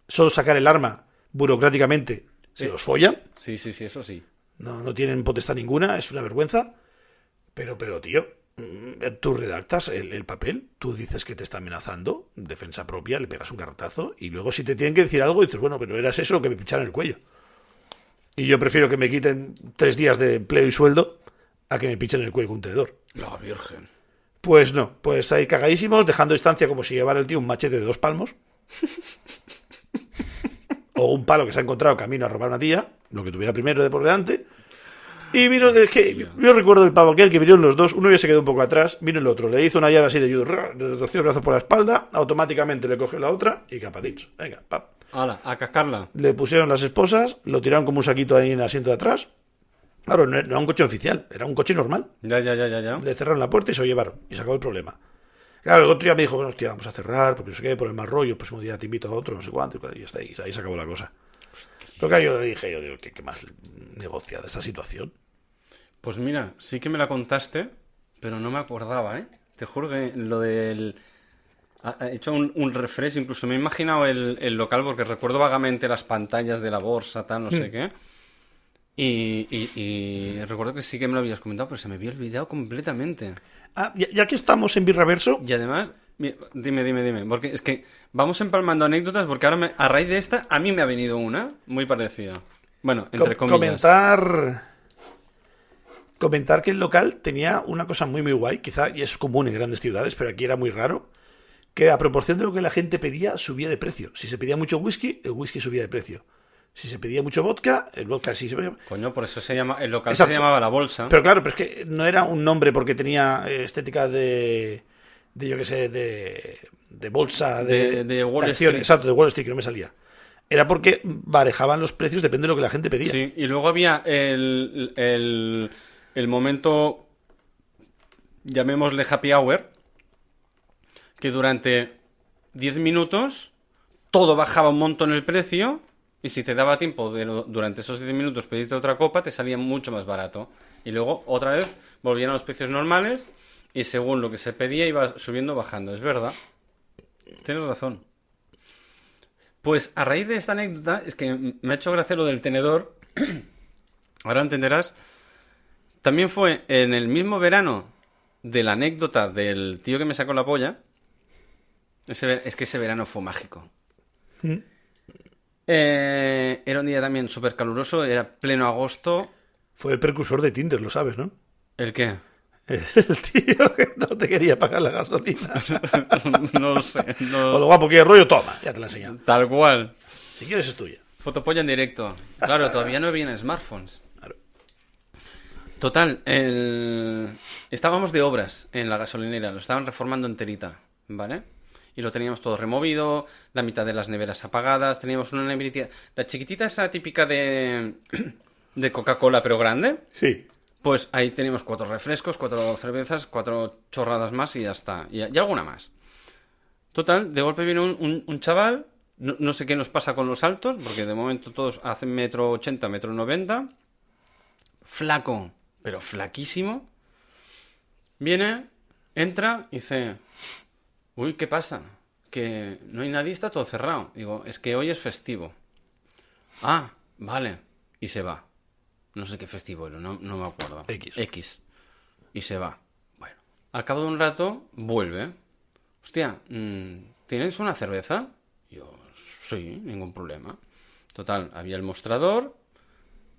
solo sacar el arma burocráticamente se los follan, Sí, sí, sí, eso sí. no, no tienen potestad ninguna, es una vergüenza. Pero, pero, tío, tú redactas el, el papel, tú dices que te está amenazando, defensa propia, le pegas un garrotazo, y luego si te tienen que decir algo, dices, bueno, pero eras eso lo que me pincharon el cuello. Y yo prefiero que me quiten tres días de empleo y sueldo a que me pinchen el cuello con un tenedor. La Virgen. Pues no, pues ahí cagadísimos, dejando distancia como si llevara el tío un machete de dos palmos. o un palo que se ha encontrado camino a robar una tía, lo que tuviera primero de por delante. Y vino, es que yo recuerdo el pavo aquel que vinieron los dos, uno ya se quedó un poco atrás, vino el otro, le hizo una llave así de judo, le retorció el brazo por la espalda, automáticamente le cogió la otra y capadicho. Venga, pap. Hala, a cascarla. Le pusieron las esposas, lo tiraron como un saquito ahí en el asiento de atrás. Claro, no era un coche oficial, era un coche normal. Ya, ya, ya, ya, ya. Le cerraron la puerta y se lo llevaron. Y se acabó el problema. Claro, el otro día me dijo, bueno, hostia, vamos a cerrar, porque no sé qué, por el mal rollo, el próximo día te invito a otro, no sé cuánto, y ahí, ahí se acabó la cosa. Pero claro, yo dije, yo digo, ¿qué, qué más negociada esta situación? Pues mira, sí que me la contaste, pero no me acordaba, ¿eh? Te juro que lo del... Ha hecho un, un refresh, incluso me he imaginado el, el local porque recuerdo vagamente las pantallas de la bolsa, tal, no sé qué. Y, y- y recuerdo que sí que me lo habías comentado, pero se me había olvidado completamente. Ah, ya, ya que estamos en Birraverso, Y además, dime, dime, dime, porque es que vamos empalmando anécdotas porque ahora me- a raíz de esta a mí me ha venido una muy parecida. Bueno, entre com- comillas. comentar comentar que el local tenía una cosa muy muy guay, quizá y es común en grandes ciudades, pero aquí era muy raro, que a proporción de lo que la gente pedía subía de precio. Si se pedía mucho whisky, el whisky subía de precio. Si se pedía mucho vodka, el vodka sí se Coño, por eso se llama, el local Exacto. se llamaba La Bolsa. Pero claro, pero es que no era un nombre porque tenía eh, estética de, de yo qué sé, de, de bolsa, de, De- de Wall acciones. Street. Exacto, de Wall Street, que no me salía. Era porque barejaban los precios, depende de lo que la gente pedía. Sí, y luego había el, el, el momento, llamémosle happy hour, que durante 10 minutos todo bajaba un montón el precio y si te daba tiempo de durante esos 10 minutos pedirte otra copa te salía mucho más barato. Y luego otra vez volvían a los precios normales y según lo que se pedía iba subiendo o bajando. Es verdad. Tienes razón. Pues a raíz de esta anécdota, es que me ha hecho gracia lo del tenedor. Ahora entenderás. También fue en el mismo verano de la anécdota del tío que me sacó la polla. Es que ese verano fue mágico. Eh, era un día también súper caluroso, era pleno agosto. Fue el precursor de Tinder, lo sabes, ¿no? ¿El qué? El tío que no te quería pagar la gasolina. no lo sé. no O lo guapo que es rollo, toma, ya te la he enseñado. Tal cual. Si quieres es tuya. Fotopolla en directo. Claro, todavía no habían smartphones. Claro. Total, el... estábamos de obras en la gasolinera, lo estaban reformando enterita, ¿vale? Y lo teníamos todo removido, la mitad de las neveras apagadas, teníamos una neverita, la chiquitita esa típica de, de Coca-Cola pero grande, Sí. Pues ahí teníamos cuatro refrescos, cuatro cervezas, cuatro chorradas más y ya está, y, alguna más. Total, de golpe viene un chaval, no, no sé qué nos pasa con los altos, porque de momento todos hacen metro ochenta, metro noventa, flaco, pero flaquísimo. Viene, entra y dice, uy, ¿qué pasa? Que no hay nadie, está todo cerrado. Digo, es que hoy es festivo. Ah, vale. Y se va. No sé qué festivo era, no, no me acuerdo. X. X. Y se va. Bueno. Al cabo de un rato, vuelve. Hostia, mm, ¿tienes una cerveza? Yo, sí, ningún problema. Total, había el mostrador.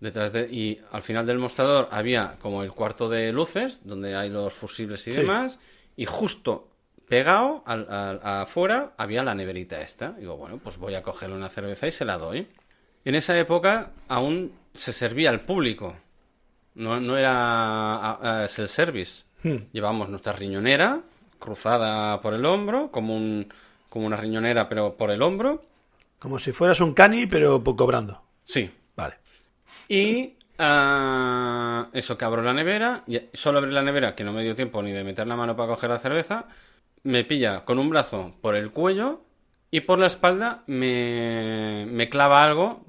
Detrás de, y al final del mostrador había como el cuarto de luces, donde hay los fusibles y Sí. demás. Y justo pegado al, al- afuera había la neverita esta. Digo, bueno, pues voy a cogerle una cerveza y se la doy. En esa época aún se servía al público. No, no era self-service. Llevábamos nuestra riñonera cruzada por el hombro, como, un, como una riñonera, pero por el hombro. Como si fueras un cani, pero cobrando. Sí. Vale. Y ah, eso que abro la nevera, y solo abrí la nevera, que no me dio tiempo ni de meter la mano para coger la cerveza, me pilla con un brazo por el cuello y por la espalda me, me clava algo,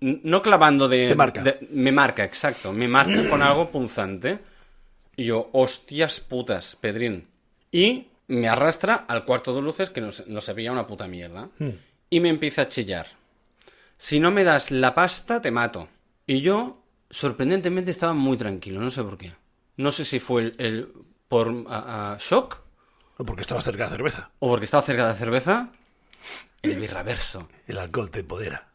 no clavando de... Te marca. de- me marca, exacto, me marca con algo punzante. Y yo, hostias putas, Pedrín. Y me arrastra al cuarto de luces que no no se veía una puta mierda. Y me empieza a chillar. Si no me das la pasta, te mato. Y yo, sorprendentemente, estaba muy tranquilo, no sé por qué. No sé si fue el, el- por a- a shock O porque estabas cerca de cerveza. o porque estaba cerca de cerveza. El birraverso. El alcohol te empodera.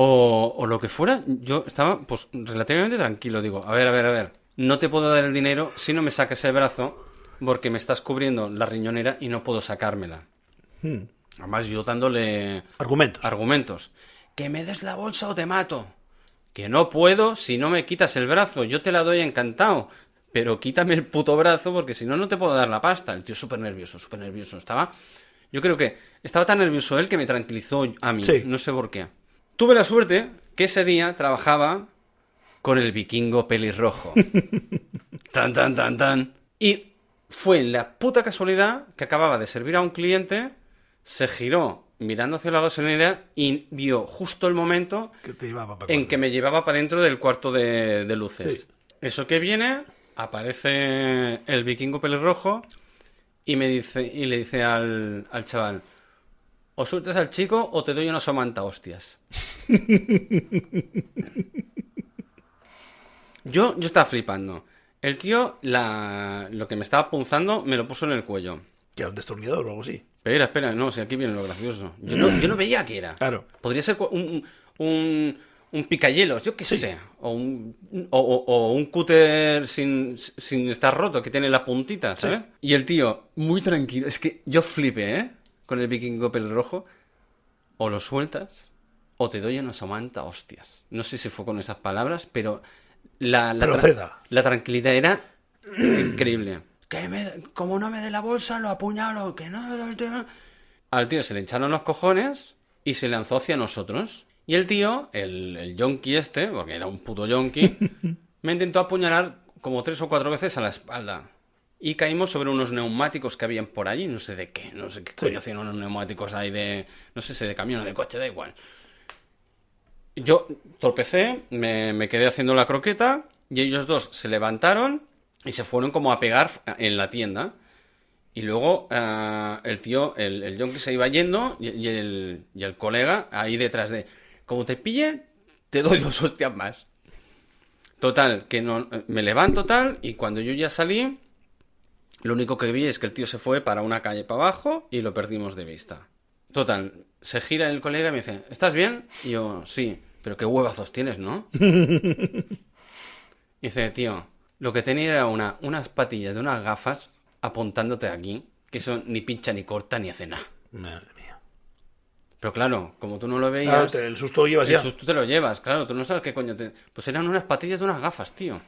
O, o lo que fuera, yo estaba pues relativamente tranquilo. Digo, a ver, a ver, a ver. No te puedo dar el dinero si no me sacas el brazo porque me estás cubriendo la riñonera y no puedo sacármela. Además, yo dándole Argumentos. argumentos. Que me des la bolsa o te mato. Que no puedo si no me quitas el brazo. Yo te la doy encantado. Pero quítame el puto brazo porque si no, no te puedo dar la pasta. El tío súper nervioso, súper nervioso. Estaba... Yo creo que estaba tan nervioso él que me tranquilizó a mí. Sí. No sé por qué. Tuve la suerte que ese día trabajaba con el vikingo pelirrojo. tan, tan, tan, tan. Y fue la puta casualidad que acababa de servir a un cliente, se giró mirando hacia la gasolinera y vio justo el momento que te en que me llevaba para dentro del cuarto de, de luces. Sí. Eso que viene, aparece el vikingo pelirrojo y me dice y le dice al, al chaval, o sueltas al chico o te doy una somanta hostias. yo, yo estaba flipando. El tío, la, lo que me estaba punzando, me lo puso en el cuello. Que era un destornillador o algo así. Espera, espera, no, si aquí viene lo gracioso. Yo no, yo no veía que era. Claro. Podría ser un, un, un picayelos, yo qué sé. O un, o, o- o un cúter sin, sin estar roto, que tiene la puntita, ¿sabes? Y el tío, muy tranquilo. Es que yo flipé, ¿eh? Con el vikingo pelirrojo. O lo sueltas, o te doy una somanta, hostias. No sé si fue con esas palabras, pero la, la, tra- Proceda. la tranquilidad era increíble. Que me, como no me dé la bolsa, lo apuñalo. Que no. Al tío se le hincharon los cojones y se lanzó hacia nosotros. Y el tío, el, el yonki este, porque era un puto yonki, me intentó apuñalar como tres o cuatro veces a la espalda. Y caímos sobre unos neumáticos que habían por allí, no sé de qué, no sé qué Sí. coño hacían unos neumáticos ahí de, no sé si de camión o de coche, da igual. Yo tropecé, me, me quedé haciendo la croqueta y ellos dos se levantaron y se fueron como a pegar en la tienda. Y luego eh, el tío, el, el yonki se iba yendo y, y el, y el colega ahí detrás de, como te pille, te doy dos hostias más. Total, que no, me levanto tal y cuando yo ya salí, lo único que vi es que el tío se fue para una calle para abajo y lo perdimos de vista. Total, se gira el colega y me dice, ¿estás bien? Y yo, sí, pero qué huevazos tienes, ¿no? Y dice, tío, lo que tenía era una, unas patillas de unas gafas apuntándote aquí, que eso ni pincha ni corta ni hace nada. Madre mía. Pero claro, como tú no lo veías, Claro, te- el susto lo llevas el ya. susto te lo llevas, claro, tú no sabes qué coño te... Pues eran unas patillas de unas gafas, tío.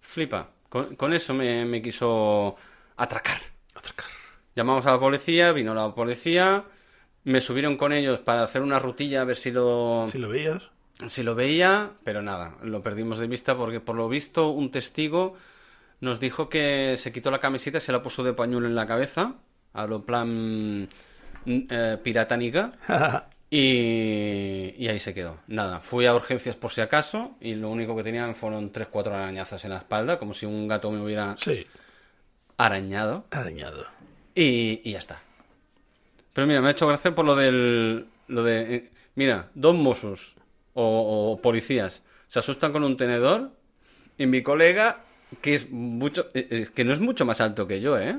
Flipa. Con, con eso me, me quiso atracar. Atracar. Llamamos a la policía, vino la policía, me subieron con ellos para hacer una rutilla a ver si lo, Si lo veías. si lo veía, pero nada, lo perdimos de vista porque por lo visto un testigo nos dijo que se quitó la camiseta y se la puso de pañuelo en la cabeza, a lo plan mm, eh, piratánica, y, y ahí se quedó. Nada, fui a urgencias por si acaso y lo único que tenían fueron 3-4 arañazas en la espalda, como si un gato me hubiera sí. Arañado. Arañado. Y, y ya está. Pero mira, me ha hecho gracia por lo del. Lo de. eh, mira, dos mozos o, o policías se asustan con un tenedor y mi colega, que es mucho. eh, eh, que no es mucho más alto que yo, ¿eh?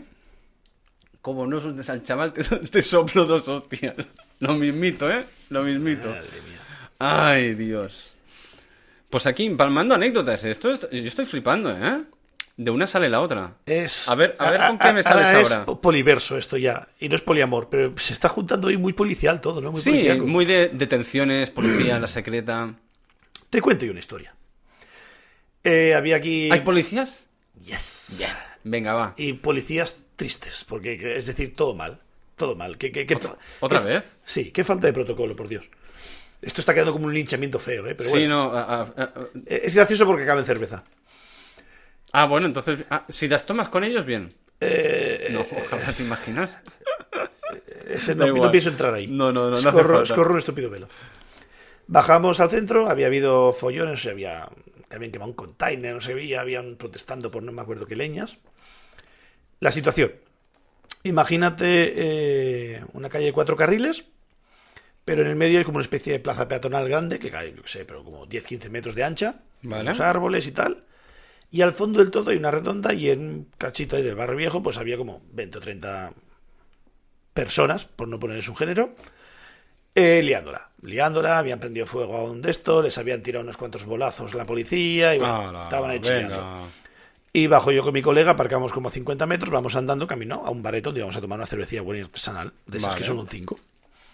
Como no asustes al chaval, te, te soplo dos hostias. Lo mismito, ¿eh? Lo mismito. Madre mía. Ay, Dios. Pues aquí, empalmando anécdotas. Esto, es- yo estoy flipando, ¿eh? De una sale la otra. Es, A ver- a ver con qué me ahora sales es ahora. po- poliverso esto ya. Y no es poliamor, pero se está juntando hoy muy policial todo, ¿no? Muy Sí, muy de detenciones, policía, la secreta. Te cuento yo una historia. Eh, había aquí... ¿Hay policías? Yes. Venga, va. Y policías tristes, porque que- es decir, todo mal. Todo mal. ¿Qué, qué- qué- ¿Otra- vez? Sí, qué falta de protocolo, por Dios. Esto está quedando como un linchamiento feo, ¿eh? Pero sí, no. a- a- a- Es gracioso porque acaba en cerveza. Ah, bueno, entonces. ah, si las tomas con ellos, bien. Eh, No, ojalá te imaginas. Ese Da no, pienso entrar ahí. No, no, no, Escorro, escorro un estúpido velo. Bajamos al centro, había habido follones, había también quemado un container, no sé, había, habían protestando por no me acuerdo qué leñas. La situación. Imagínate eh, una calle de cuatro carriles, pero en el medio hay como una especie de plaza peatonal grande, que cae, yo qué sé, pero como 10-15 metros de ancha, Vale. unos árboles y tal. Y al fondo del todo hay una redonda y en un cachito ahí del barrio viejo pues había como 20 o 30 personas, por no ponerles un género, eh, liándola. Liándola, habían prendido fuego a un de esto, les habían tirado unos cuantos bolazos la policía y bueno, estaban ahí. Y bajo yo con mi colega, aparcamos como a 50 metros, vamos andando camino a un bareto donde íbamos a tomar una cervecilla buena y artesanal, de esas Vale. que son un 5.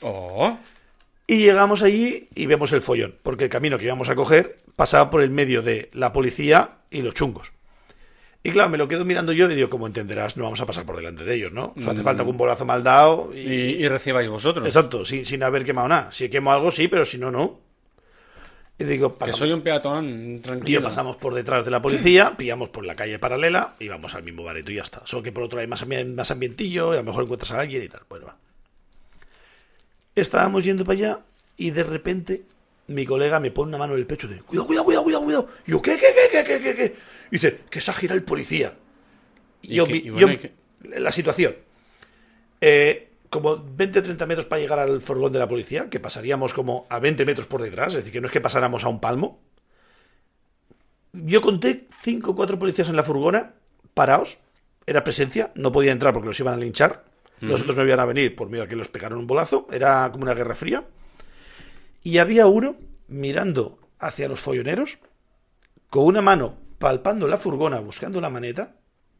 Oh. Y llegamos allí y vemos el follón, porque el camino que íbamos a coger pasaba por el medio de la policía y los chungos. Y claro, me lo quedo mirando yo y digo, como entenderás, no vamos a pasar por delante de ellos, ¿no? O sea, hace falta que un bolazo mal dado y... Y, y recibáis vosotros. Exacto, sin, sin haber quemado nada. Si quemo algo, sí, pero si no, no. Y digo, Que pasamos, soy un peatón, y tranquilo. yo pasamos por detrás de la policía, pillamos por la calle paralela y vamos al mismo bareto y ya está. Solo que por otro hay más, más ambientillo y a lo mejor encuentras a alguien y tal. Bueno, va. Estábamos yendo para allá y de repente mi colega me pone una mano en el pecho de cuidado, cuidado, cuidado, cuidado, cuidado. Y yo, ¿qué, qué, qué, qué, qué, qué, qué? Y dice, que se ha girado el policía. Y ¿Y yo, vi- y bueno, yo- y qué? la situación. Eh, como 20-30 metros para llegar al furgón de la policía, que pasaríamos como a 20 metros por detrás, es decir, que no es que pasáramos a un palmo. Yo conté 5 o 4 policías en la furgona, parados, era presencia, no podía entrar porque los iban a linchar, los otros no iban a venir por miedo a que los pegaran un bolazo, era como una guerra fría. Y había uno mirando hacia los folloneros, con una mano palpando la furgona buscando la maneta,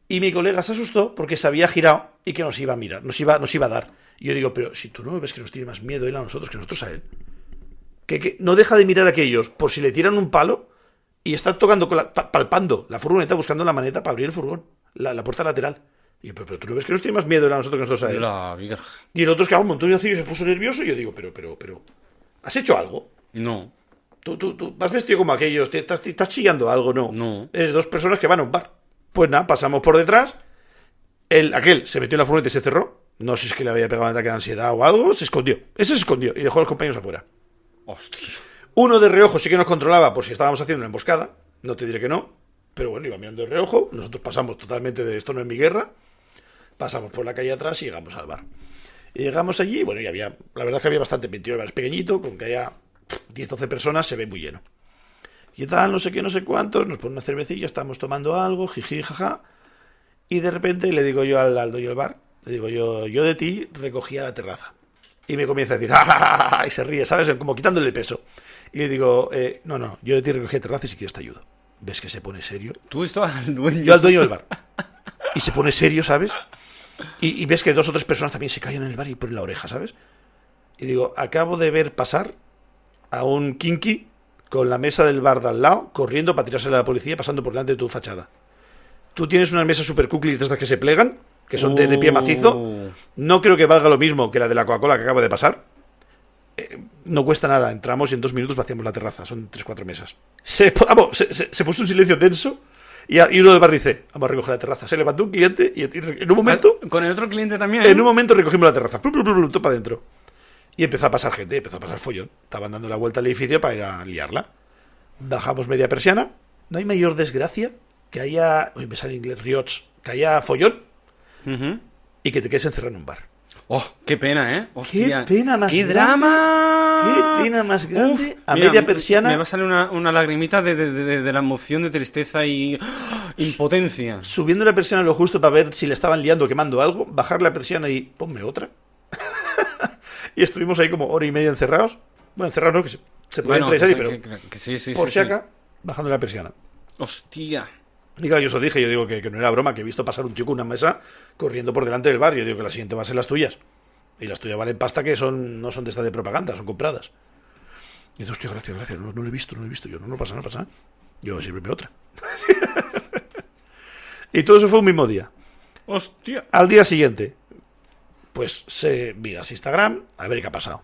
y mi colega se asustó porque se había girado y que nos iba a mirar, nos iba, nos iba a dar. Y yo digo, pero si tú no ves que nos tiene más miedo él a nosotros que nosotros a él. Que, que no deja de mirar a aquellos por si le tiran un palo y está tocando, con la- pa- palpando la furgoneta buscando la maneta para abrir el furgón, la, la puerta lateral. Y yo, pero, pero tú no ves que nos tiene más miedo a nosotros que nosotros a él. La. Y el otro es que hago un montón de y se puso nervioso y yo digo, pero, pero, pero, ¿has hecho algo? No. Tú, tú, tú vas vestido como aquellos, te estás, te estás chillando algo, ¿no? No. Es dos personas que van a un bar. Pues nada, pasamos por detrás. El, aquel se metió en la furgoneta y se cerró. No sé si es que le había pegado un ataque de ansiedad o algo. Se escondió. Ese se escondió y dejó a los compañeros afuera. Hostia. Uno de reojo sí que nos controlaba por si estábamos haciendo una emboscada. No te diré que no. Pero bueno, iba mirando de reojo. Nosotros pasamos totalmente de esto no es mi guerra. Pasamos por la calle atrás y llegamos al bar. Y llegamos allí, bueno, y había, la verdad es que había bastante ambiente. El bar es pequeñito, con que haya 10 12 personas, se ve muy lleno. Y tal, no sé qué, no sé cuántos, nos ponen una cervecilla, estamos tomando algo, jiji, jaja. Y de repente le digo yo al, al dueño del bar, le digo yo, yo de ti recogía la terraza. Y me comienza a decir, "Ja, ja, ja, ja", y se ríe, ¿sabes? Como quitándole el peso. Y le digo, eh, no, no, yo de ti recogía terraza y si quieres te ayudo. ves que se pone serio. Tú esto al dueño. Yo al dueño del bar. Y se pone serio, ¿sabes? Y, y ves que dos o tres personas también se callan en el bar y ponen la oreja, ¿sabes? Y digo, acabo de ver pasar a un kinky con la mesa del bar de al lado, corriendo para tirarse a la policía, pasando por delante de tu fachada. Tú tienes unas mesas super cookies de estas que se plegan, que son de, de pie macizo. Oh. No creo que valga lo mismo que la de la Coca-Cola que acaba de pasar. Eh, no cuesta nada, entramos y en dos minutos vaciamos la terraza, son tres, cuatro mesas. Se, vamos, se, se- se puso un silencio tenso y, a- y uno del bar dice, vamos a recoger la terraza. Se levantó un cliente y en un momento, Con el otro cliente también. en un momento recogimos la terraza, plum, plum, plum, todo para adentro. Y empezó a pasar gente, empezó a pasar follón. Estaban dando la vuelta al edificio para ir a liarla. Bajamos media persiana. No hay mayor desgracia que haya, uy, me sale en inglés, riots, que haya follón Ujú. y que te quedes encerrado en un bar. Oh, qué pena, ¿eh? Hostia. pena más ¡Qué grande! drama! ¡Qué pena más grande! Uf, a mira, media persiana, Me va a salir una, una lagrimita de, de- de- de la emoción, de tristeza y ¡ah! impotencia. subiendo la persiana lo justo para ver si le estaban liando o quemando algo, bajar la persiana y ponme otra. y estuvimos ahí como hora y media encerrados. Bueno, encerrados no, que se, se podía Bueno, entrar y que, salir, pero que- que sí, sí, por sí, si acá, bajando la persiana. Hostia. Y claro, yo os lo dije, yo digo que, que no era broma, que he visto pasar un tío con una mesa corriendo por delante del bar. Yo digo que la siguiente va a ser las tuyas. Y las tuyas valen pasta que son no son de esta de propaganda, son compradas. Y dice, hostia, gracias, gracias, no, no lo he visto, no lo he visto. Yo, no, no pasa no pasa. Yo, sírveme otra. y todo eso fue un mismo día. Hostia. Al día siguiente, pues se miras Instagram a ver qué ha pasado.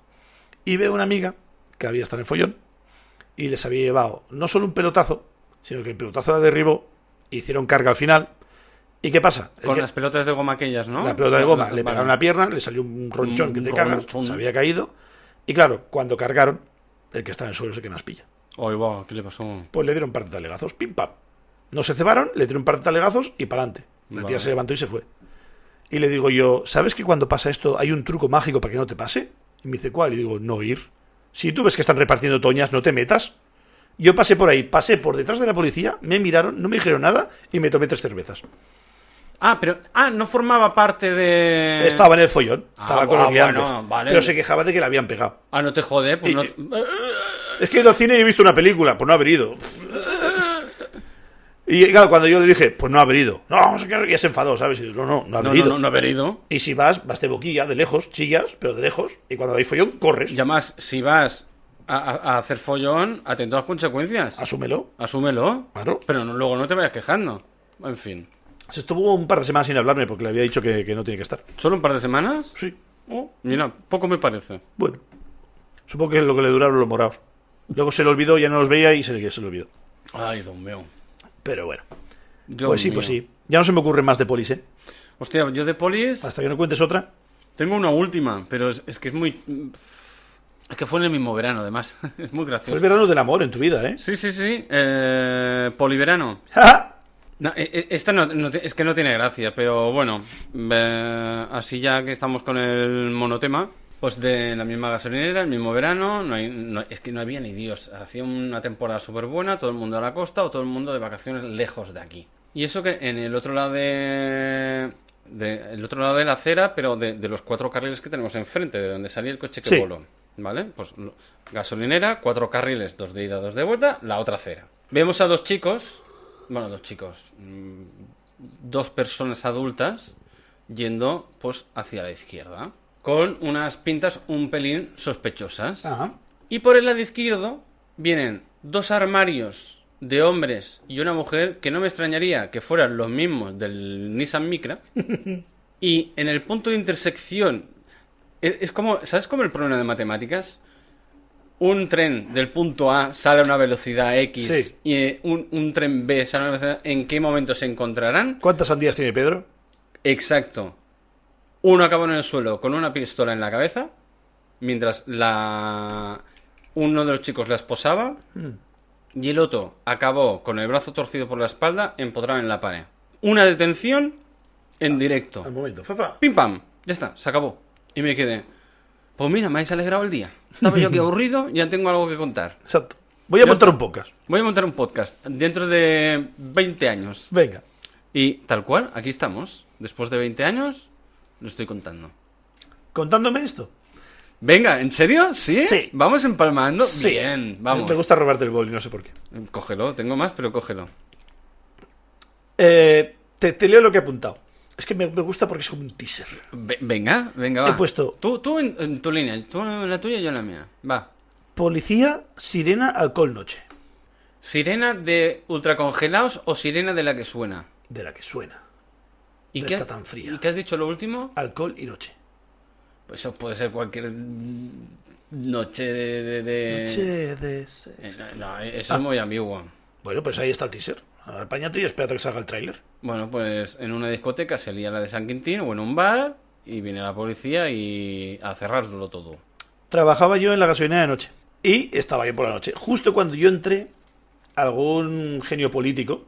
Y veo una amiga que había estado en follón y les había llevado no solo un pelotazo, sino que el pelotazo la derribó, hicieron carga al final. ¿Y qué pasa? Con que- las pelotas de goma aquellas, ¿no? la pelota de goma, le pegaron la pierna, le salió un ronchón que te Un cagas, se había caído. Y claro, cuando cargaron, el que está en el suelo es el que más pilla. Ay, va, ¿qué le pasó? Pues le dieron un par de talegazos, pim pam. No se cebaron, le dieron un par de talegazos y para adelante. La tía se levantó y se fue. Y le digo yo, ¿sabes que cuando pasa esto hay un truco mágico para que no te pase? Y me dice, ¿cuál? Y digo, no ir. Si tú ves que están repartiendo toñas, no te metas. Yo pasé por ahí, pasé por detrás de la policía, me miraron, no me dijeron nada y me tomé tres cervezas. Ah, pero. Ah, no formaba parte de. Estaba en el follón, Ah, estaba con ah, los liantes, bueno, vale. pero se quejaba de que la habían pegado. Ah, no te jode, pues Y- no. Es que he ido al cine y he visto una película, pues no haber ido. Y claro, cuando yo le dije, pues no haber ido. No, ya se enfadó, ¿sabes? Y yo, no, no, no haber No, ido. no, no, no haber ido. Y si vas, vas de boquilla, de lejos, chillas, pero de lejos. Y cuando hay follón, corres. Y además, si vas a, hacer follón, atento a las consecuencias. Asúmelo. Asúmelo. Claro. Pero no- luego no te vayas quejando. En fin. Se estuvo un par de semanas sin hablarme porque le había dicho que, que no tiene que estar. ¿Solo un par de semanas? Sí. Oh, mira, poco me parece. Bueno. Supongo que es lo que le duraron los morados. Luego se le olvidó, ya no los veía y se, se le olvidó. Ay, Dios mío. Pero bueno. Dios pues sí, mío. pues sí. Ya no se me ocurren más de polis, ¿eh? Hostia, yo de polis Hasta que no cuentes otra. tengo una última, pero es, es que es muy... Es que fue en el mismo verano, además. es muy Fue el gracioso. verano del amor en tu vida, ¿eh? Sí, sí, sí. Eh, poliverano. Eh, eh, esta no, no es que no tiene gracia, pero bueno, eh, así ya que estamos con el monotema, pues de la misma gasolinera, el mismo verano, no hay, no- es que no había ni Dios. Hacía una temporada súper buena, todo el mundo a la costa o todo el mundo de vacaciones lejos de aquí. Y eso que en el otro lado de, de- el otro lado de la acera, pero de, de los cuatro carriles que tenemos enfrente, de donde salía el coche que Sí. voló. ¿Vale? Pues gasolinera, cuatro carriles, dos de ida, dos de vuelta, la otra acera. Vemos a dos chicos, bueno, dos chicos, mm, dos personas adultas yendo pues hacia la izquierda, con unas pintas un pelín sospechosas. Ajá. Y por el lado izquierdo vienen dos armarios de hombres y una mujer que no me extrañaría que fueran los mismos del Nissan Micra. y en el punto de intersección es, es como, ¿sabes cómo el problema de matemáticas? Un tren del punto A sale a una velocidad X Sí. y eh, un, un tren B sale a una velocidad... ¿En qué momento se encontrarán? ¿Cuántas sandías tiene Pedro? Exacto. Uno acabó en el suelo con una pistola en la cabeza, mientras la uno de los chicos la esposaba, y el otro acabó con el brazo torcido por la espalda, empotrado en la pared. Una detención en directo. Al momento. Fafa. Pim pam, ya está, se acabó. Y me quedé. Pues mira, me habéis alegrado el día. Estaba yo aquí aburrido, ya tengo algo que contar. Exacto. Voy a Ya montar está. un podcast. Voy a montar un podcast dentro de 20 años. Venga. Y tal cual, aquí estamos. Después de 20 años, lo estoy contando. Contándome esto. Venga, ¿en serio? ¿Sí? Sí. ¿Vamos empalmando? Sí. Bien, vamos. Me gusta robarte el boli, no sé por qué. Cógelo, tengo más, pero cógelo. Eh, te, te leo lo que he apuntado. Es que me, me gusta porque es como un teaser. Ve- venga, venga, va. He puesto- Tú, tú en, en tu línea, tú en la tuya y yo en la mía. Va. Policía, sirena, alcohol, noche. ¿Sirena de ultracongelados o sirena de la que suena? De la que suena. ¿Y No qué, está tan fría. ¿Y qué has dicho lo último? Alcohol y noche. Pues eso puede ser cualquier noche de... de- de- Noche de Eh, no, no, eso Ah. es muy ambiguo. Bueno, pues ahí está el teaser. Apáñate y espérate que salga el tráiler. Bueno, pues en una discoteca se lía la de San Quintín o en un bar y viene la policía y a cerrarlo todo. Trabajaba yo en la gasolinera de noche. Y estaba yo por la noche. Justo cuando yo entré, algún genio político,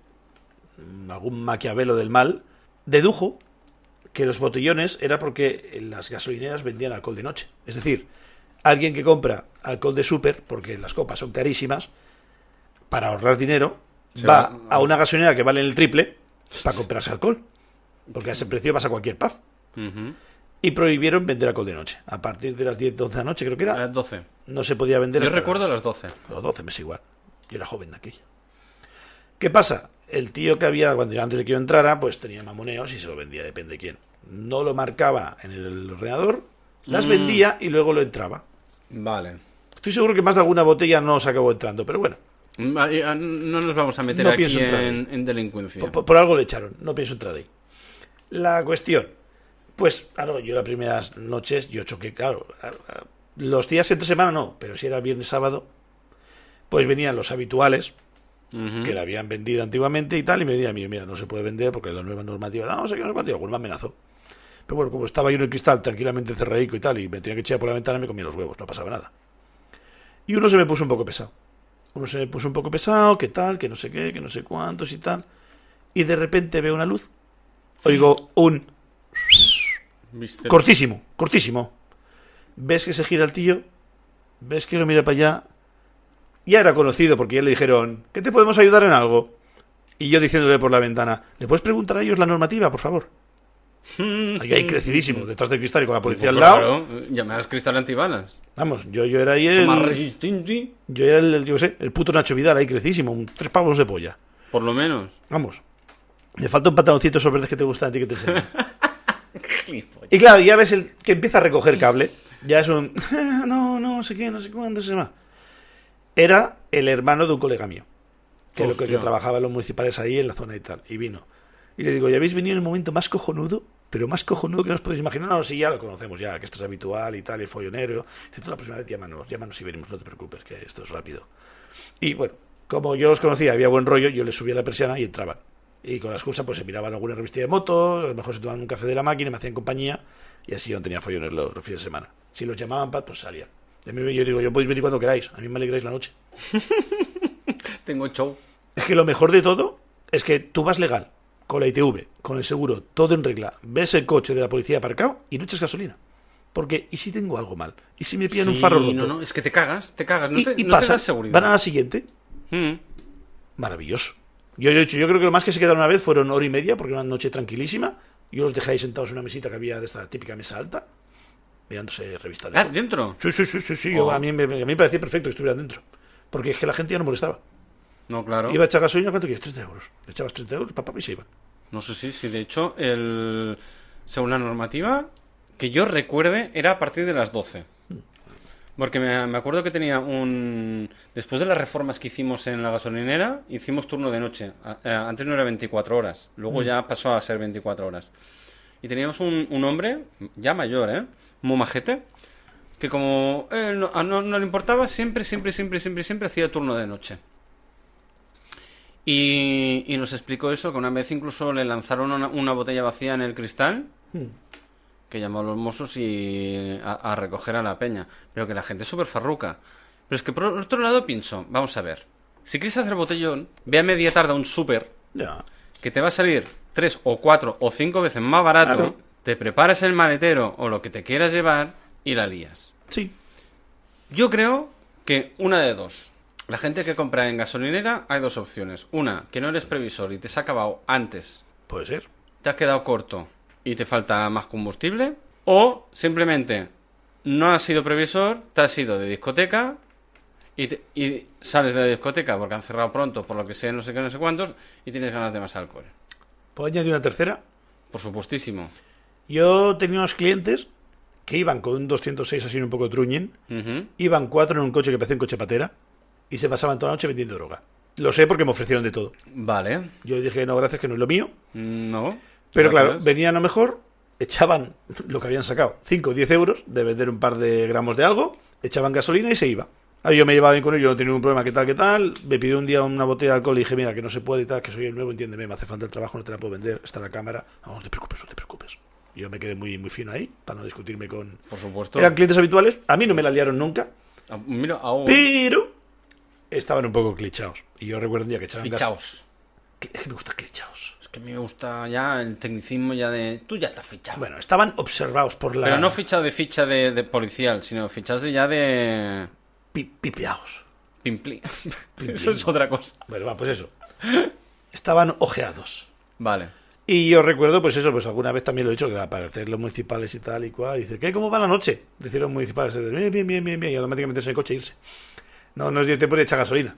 algún maquiavelo del mal, dedujo que los botellones era porque las gasolineras vendían alcohol de noche. Es decir, alguien que compra alcohol de súper, porque las copas son carísimas, para ahorrar dinero, Se va va- a una gasolinera que vale el triple para comprarse alcohol. Porque a ese precio vas a cualquier pub. Ujú. Y prohibieron vender alcohol de noche. A partir de las 10, 12 de la noche, creo que A era, las 12. no se podía vender Yo recuerdo a las 12. los 12 me es igual. Yo era joven de aquella. ¿Qué pasa? El tío que había, cuando yo antes de que yo entrara, pues tenía mamoneos y se lo vendía, depende de quién. No lo marcaba en el ordenador, las Mm. vendía y luego lo entraba. Vale. Estoy seguro que más de alguna botella no se acabó entrando, pero bueno, No nos vamos a meter No aquí en, en delincuencia. por, por- por algo le echaron, no pienso entrar ahí. La cuestión, pues, claro, yo las primeras noches, yo choqué, claro, los días entre semana no, pero si era viernes, sábado, pues venían los habituales, que la habían vendido antiguamente y tal, y me decía, mira, mira, no se puede vender porque la nueva normativa, no, no sé qué, no sé cuánto, y alguno me amenazó. Pero bueno, como estaba yo en el cristal tranquilamente cerradico y tal, y me tenía que echar por la ventana, me comía los huevos, no pasaba nada. Y uno se me puso un poco pesado. Uno se me puso un poco pesado, que tal, que no sé qué, que no sé cuántos y tal. Y de repente veo una luz. Oigo un cortísimo, cortísimo. Ves que se gira el tío, ves que lo mira para allá. Ya era conocido porque ya le dijeron, ¿qué te podemos ayudar en algo? Y yo diciéndole por la ventana, ¿le puedes preguntar a ellos la normativa, por favor? Ahí, ahí crecidísimo, detrás del cristal y con la policía al lado. claro, llamadas cristal antibalas. Vamos, yo, yo era ahí Son más el... resistente, Yo era el, yo qué sé, el puto Nacho Vidal ahí crecidísimo, un tres pavos de polla. por lo menos. Vamos. Me falta un pantaloncito esos verdes que te gustan a ti que te enseño. Y claro, ya ves el que empieza a recoger cable. Ya es un. No, no, sé qué, no sé cuándo se llama. Era el hermano de un colega mío. Que, lo que, que trabajaba en los municipales ahí en la zona y tal. Y vino. Y le digo, ¿ya habéis venido en el momento más cojonudo? Pero más cojonudo que no os podéis imaginar. No, sí, ya lo conocemos ya, que esto es habitual y tal, el follonero. Dice, tú la próxima vez llámanos, llámanos y venimos, no te preocupes, que esto es rápido. Y bueno, como yo los conocía, había buen rollo, yo les subía la persiana y entraban. Y con la excusa, pues se miraban alguna revista de motos, a lo mejor se tomaban un café de la máquina, me hacían compañía, y así yo no tenía follones los, los fines de semana. Si los llamaban, pues salían. Y a mí yo digo, yo podéis venir cuando queráis, a mí me alegráis la noche. Tengo show. Es que lo mejor de todo es que tú vas legal, con la ITV, con el seguro, todo en regla, ves el coche de la policía aparcado y no echas gasolina. Porque, ¿y si tengo algo mal? ¿Y si me pillan un farro roto? No, no, es que te cagas, te cagas. No y te, y no te pasa, das seguridad. van a la siguiente, Mm. maravilloso. Yo, hecho, yo creo que lo más que se quedaron una vez fueron hora y media, porque era una noche tranquilísima. Yo los dejé ahí sentados en una mesita que había de esta típica mesa alta, mirándose revistas de... Ah, ¿dentro? Sí, sí, sí, sí, sí, yo- Oh. a, mí, me- a mí me parecía perfecto que estuvieran dentro. Porque es que la gente ya no molestaba. No, claro. Iba a echar gasolina, ¿cuánto quieres? 30 euros. Le echabas 30 euros, papá, y se iban. No sé si, si de hecho, el... según la normativa, que yo recuerde, era a partir de las 12. Porque me, me acuerdo que tenía un... Después de las reformas que hicimos en la gasolinera, hicimos turno de noche. Eh, Antes no era 24 horas, luego ya pasó a ser 24 horas. Y teníamos un, un hombre, ya mayor, ¿eh? Muy majete, que como él no, no- no le importaba, siempre, siempre, siempre, siempre, siempre hacía turno de noche. Y, y nos explicó eso, que una vez incluso le lanzaron una, una botella vacía en el cristal, que llamó a los mozos y a, a recoger a la peña. Pero que la gente es súper farruca. Pero es que por otro lado pienso, vamos a ver, si quieres hacer botellón, ve a media tarde a un súper, que te va a salir tres o cuatro o cinco veces más barato, Claro. te preparas el maletero o lo que te quieras llevar y la lías. Sí. Yo creo que una de dos. La gente que compra en gasolinera hay dos opciones. Una, que no eres previsor y te has acabado antes, Puede ser. te has quedado corto y te falta más combustible. O simplemente no has sido previsor, te has ido de discoteca y, te- y sales de la discoteca porque han cerrado pronto, por lo que sea, no sé qué, no sé cuántos, y tienes ganas de más alcohol. ¿Puedo añadir una tercera? Por supuestísimo. Yo tenía unos clientes que iban con un 206 así un poco truñen, Ujú. iban cuatro en un coche que parecía un coche patera y se pasaban toda la noche vendiendo droga. Lo sé porque me ofrecieron de todo. Vale. Yo dije, no, gracias, que no es lo mío. No. Pero claro, venían a mejor, echaban lo que habían sacado, 5 o 10 euros de vender un par de gramos de algo, echaban gasolina y se iba. Ahora yo me llevaba bien con ellos, yo no tenía ningún problema, qué tal, qué tal. Me pidió un día una botella de alcohol y dije, mira, que no se puede y tal, que soy el nuevo, entiéndeme, me hace falta el trabajo, no te la puedo vender, está la cámara. No, no te preocupes, no te preocupes. Yo me quedé muy, muy fino ahí, para no discutirme con... Por supuesto. Eran clientes habituales, a mí no me la liaron nunca, Ah, Mira, aún. pero estaban un poco clichados. Y yo recuerdo un día que echaban gas... Fichaos. Es que me gusta clichados. Es que a mí me gusta ya el tecnicismo ya de... Tú ya estás fichado. Bueno, estaban observados por la... Pero no fichado de ficha de, de policial, sino fichado de ya de... pi- pipeados. Pimpli. Eso es otra cosa. Bueno, va, pues eso. Estaban ojeados. Vale. Y yo recuerdo, pues eso, pues alguna vez también lo he dicho, que aparecer los municipales y tal y cual. Y dice, ¿qué? ¿Cómo va la noche? Decir los municipales, bien, bien, bien, bien, bien. Y automáticamente en el coche e irse. No, no es dio tiempo de echar gasolina.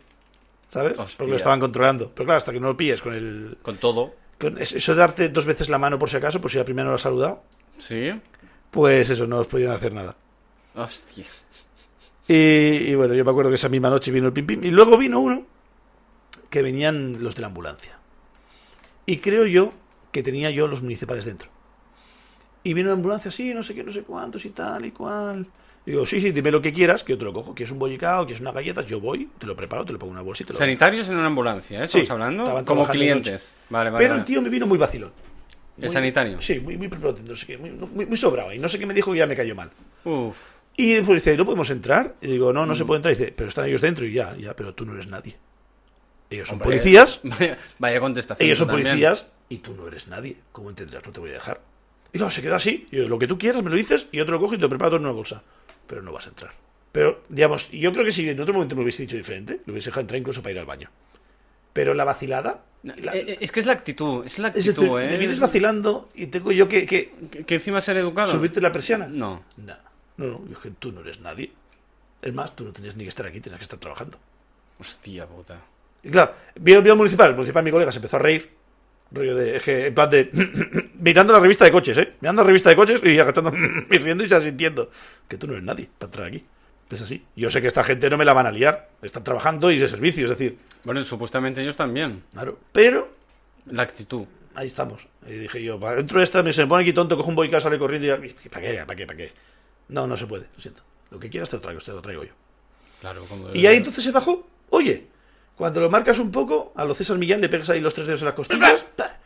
¿Sabes? Hostia. Porque lo estaban controlando. Pero claro, hasta que no lo pilles con el. Con todo. Con es- eso de darte dos veces la mano por si acaso, por si la primera no lo has saludado, Sí. pues eso, no os podían hacer nada. Hostia. Y, y bueno, yo me acuerdo que esa misma noche vino el pim pim. Y luego vino uno que venían los de la ambulancia. Y creo yo que tenía yo los municipales dentro. Y vino la ambulancia así, no sé qué, no sé cuántos y tal y cual. Digo, sí, sí, dime lo que quieras, que yo te lo cojo. ¿Quieres un bollicao? ¿Quieres unas galletas? Yo voy, te lo preparo, te lo pongo en una bolsita. Sanitarios en una ambulancia, ¿eh? Estamos Sí, hablando. Como clientes. Vale, vale. Pero vale. el tío me vino muy vacilón. ¿El Muy- sanitario? Sí, muy, muy muy, muy, muy sobrado. Y no sé qué me dijo que ya me cayó mal. Uf. Y pues dice, ¿no podemos entrar? Y digo, no, no Mm. se puede entrar. Y dice, pero están ellos dentro. Y ya, ya, pero tú no eres nadie. Ellos son Hombre, policías, Vaya, vaya contestación. ellos son también. policías y tú no eres nadie. ¿Cómo entenderás? No te voy a dejar. Y claro, se quedó así. Y yo, lo que tú quieras me lo dices y yo te lo cojo y te lo preparo todo en una bolsa. Pero no vas a entrar. Pero, digamos, yo creo que si en otro momento me hubiese dicho diferente, lo hubiese dejado entrar incluso para ir al baño. Pero la vacilada... La- eh, eh, es que es la actitud, es la es actitud, decir, ¿eh? me vienes vacilando y tengo yo que, que ¿Que, que encima ser educado. subirte la persiana. No. No, no, no, yo es que tú no eres nadie. Es más, tú no tenías ni que estar aquí, tenías que estar trabajando. Hostia puta. Y claro, vio, vio el municipal, el municipal, mi colega, se empezó a reír. Rollo de, en plan de, mirando la revista de coches, ¿eh? Mirando la revista de coches y agachando, y riendo y sintiendo que tú no eres nadie para aquí. Es así. Yo sé que esta gente no me la van a liar. Están trabajando y de servicio, es decir, Bueno, supuestamente ellos también. claro. Pero, La actitud. ahí estamos. Y dije yo, "Va, dentro de esta, me se me pone aquí tonto, cojo un boicot, sale corriendo y ya, ¿para qué? ¿Para qué? ¿Para qué? No, no se puede, lo siento. Lo que quieras te lo traigo, te lo traigo yo. Claro, como Y ahí entonces se bajó. Oye, cuando lo marcas un poco, a lo César Millán le pegas ahí los tres dedos en las costillas. ta,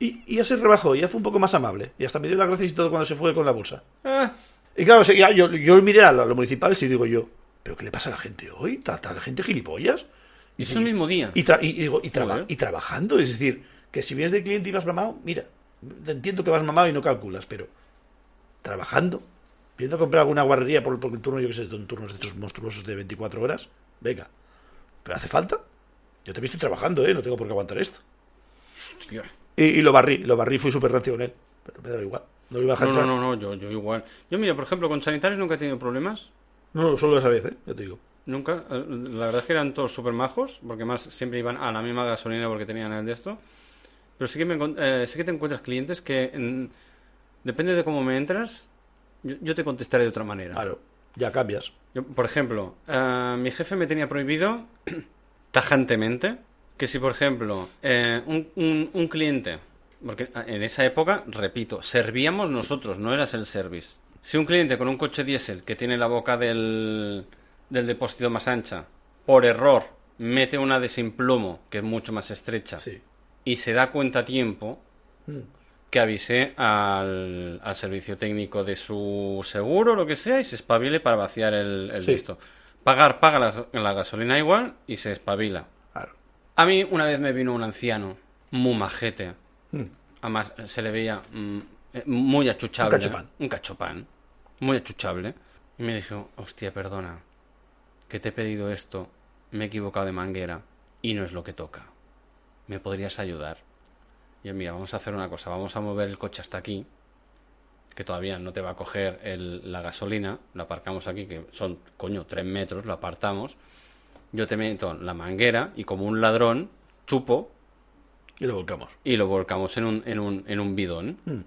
Y, y ya se rebajó, ya fue un poco más amable. Y hasta me dio las gracias y todo cuando se fue con la bolsa. Ah, Y claro, yo, yo miré a los municipales y digo yo, ¿pero qué le pasa a la gente hoy? ¿Está la gente gilipollas? y es el mismo día. Y, tra- y- digo, y, traba- y trabajando, es decir, que si vienes de cliente y vas mamado, mira, te entiendo que vas mamado y no calculas, pero trabajando, viendo comprar alguna guarrería por, por el turno, yo que sé, son turnos de estos monstruosos de 24 horas, venga, pero hace falta. Yo también estoy trabajando, ¿eh? No tengo por qué aguantar esto. Hostia. Y, y lo barrí, lo barrí, fui súper rancio con él, pero me da igual. No iba a No, no, no, no, yo, yo igual. Yo, mira, por ejemplo, con sanitarios nunca he tenido problemas. No, solo esa vez, ¿eh? Ya te digo. Nunca. Eh, La verdad es que eran todos súper majos, porque más siempre iban a la misma gasolina porque tenían el de esto. Pero sí que, me, eh, sí que te encuentras clientes que, mm, depende de cómo me entras, yo, yo te contestaré de otra manera. Claro, ya cambias. Yo, por ejemplo, eh, mi jefe me tenía prohibido tajantemente que si, por ejemplo, eh, un, un- un cliente, porque en esa época, repito, servíamos nosotros, no eras el service. Si un cliente con un coche diésel que tiene la boca del, del depósito más ancha, por error, mete una de sin plomo, que es mucho más estrecha, Sí. y se da cuenta a tiempo, Mm. que avise al, al servicio técnico de su seguro lo que sea y se espabile para vaciar el, el Sí. listo. Pagar, paga la, la gasolina igual y se espabila. Claro. A mí una vez me vino un anciano, muy majete, Mm. además eh, se le veía mm, eh, muy achuchable. Un cachopán. Un cachopán, muy achuchable. Y me dijo, hostia, perdona, que te he pedido esto, me he equivocado de manguera y no es lo que toca. ¿Me podrías ayudar? Y yo, mira, vamos a hacer una cosa, vamos a mover el coche hasta aquí que todavía no te va a coger el- la gasolina, lo aparcamos aquí, que son, coño, tres metros, lo apartamos. Yo te meto la manguera y como un ladrón, chupo Y lo volcamos. y lo volcamos en un, en un, en un bidón. Mm.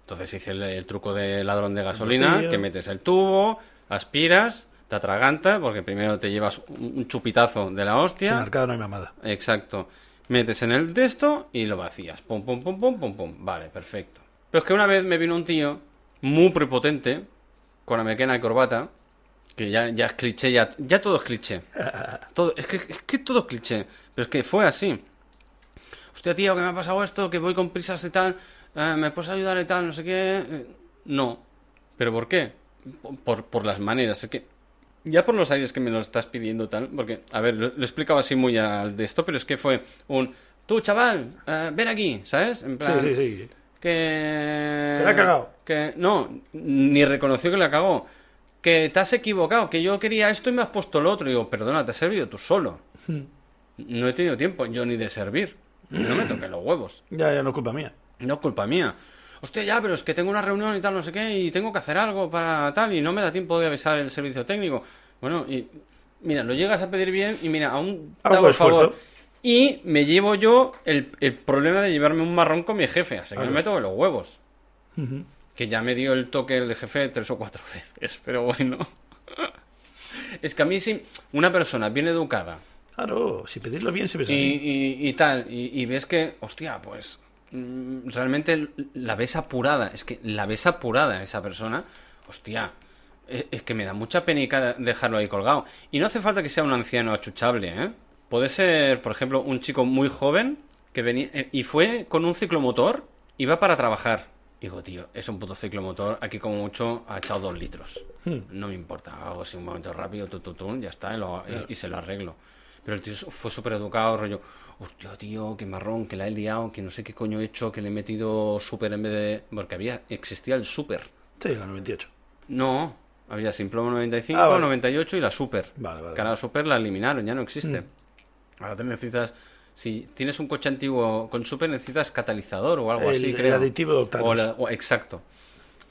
Entonces hice el, el truco de ladrón de gasolina, que metes el tubo, aspiras, te atraganta, porque primero te llevas un, chupitazo de la Sin hostia. no hay mamada. Exacto. Metes en el texto y lo vacías. Pum, pum, pum, pum, pum, pum. Vale, perfecto. Pero es que una vez me vino un tío muy prepotente, con americana y corbata, que ya, ya es cliché, ya, ya todo es cliché. Todo, es, que, es que todo es cliché. Pero es que fue así. Hostia, tío, que me ha pasado esto, que voy con prisas y tal, eh, ¿me puedes ayudar y tal? No sé qué. Eh, No. ¿Pero por qué? Por, por las maneras. Es que ya por los aires que me lo estás pidiendo tal, porque, a ver, lo, lo explicaba así muy al de esto, pero es que fue un, tú chaval, eh, ven aquí, ¿sabes? En plan, Sí, sí, sí. Que... Que la ha cagado. Que, no, ni reconoció que la cagó. Que te has equivocado, que yo quería esto y me has puesto lo otro. Y digo, perdona, te has servido tú solo. Hmm. No he tenido tiempo yo ni de servir. No me toqué los huevos. Ya, ya no es culpa mía. No es culpa mía. Hostia, ya, pero es que tengo una reunión y tal, no sé qué, y tengo que hacer algo para tal, y no me da tiempo de avisar el servicio técnico. Bueno, y mira, lo llegas a pedir bien, y mira, aún te Hago el esfuerzo. Y me llevo yo el, el problema de llevarme un marrón con mi jefe, así que Claro. me meto en los huevos. Que ya me dio el toque el jefe tres o cuatro veces, pero bueno. Es que a mí sí, una persona bien educada, Claro, si pedirlo bien se y- y tal, y, y ves que, hostia, pues mm, realmente la ves apurada, es que la ves apurada esa persona, hostia, e- es que me da mucha penica dejarlo ahí colgado. Y no hace falta que sea un anciano achuchable, ¿eh? Puede ser, por ejemplo, un chico muy joven que venía eh, y fue con un ciclomotor, iba para trabajar. Digo, tío, es un puto ciclomotor, aquí como mucho ha echado dos litros. Hmm. No me importa, hago así un momento rápido, tu, tu, tu, ya está, y, lo- y- y se lo arreglo. Pero el tío fue súper educado, rollo, hostia, tío, qué marrón, que la he liado, que no sé qué coño he hecho, que le he metido súper en vez de... Porque había, existía el súper. Sí, la 98. No, había Simplomo 95, Ah, vale. 98 y la super. Vale, vale. Que la super la eliminaron, ya no existe. Mm. Ahora te necesitas... Si tienes un coche antiguo con super necesitas catalizador o algo El- así, el creo. aditivo de. O la- o- exacto.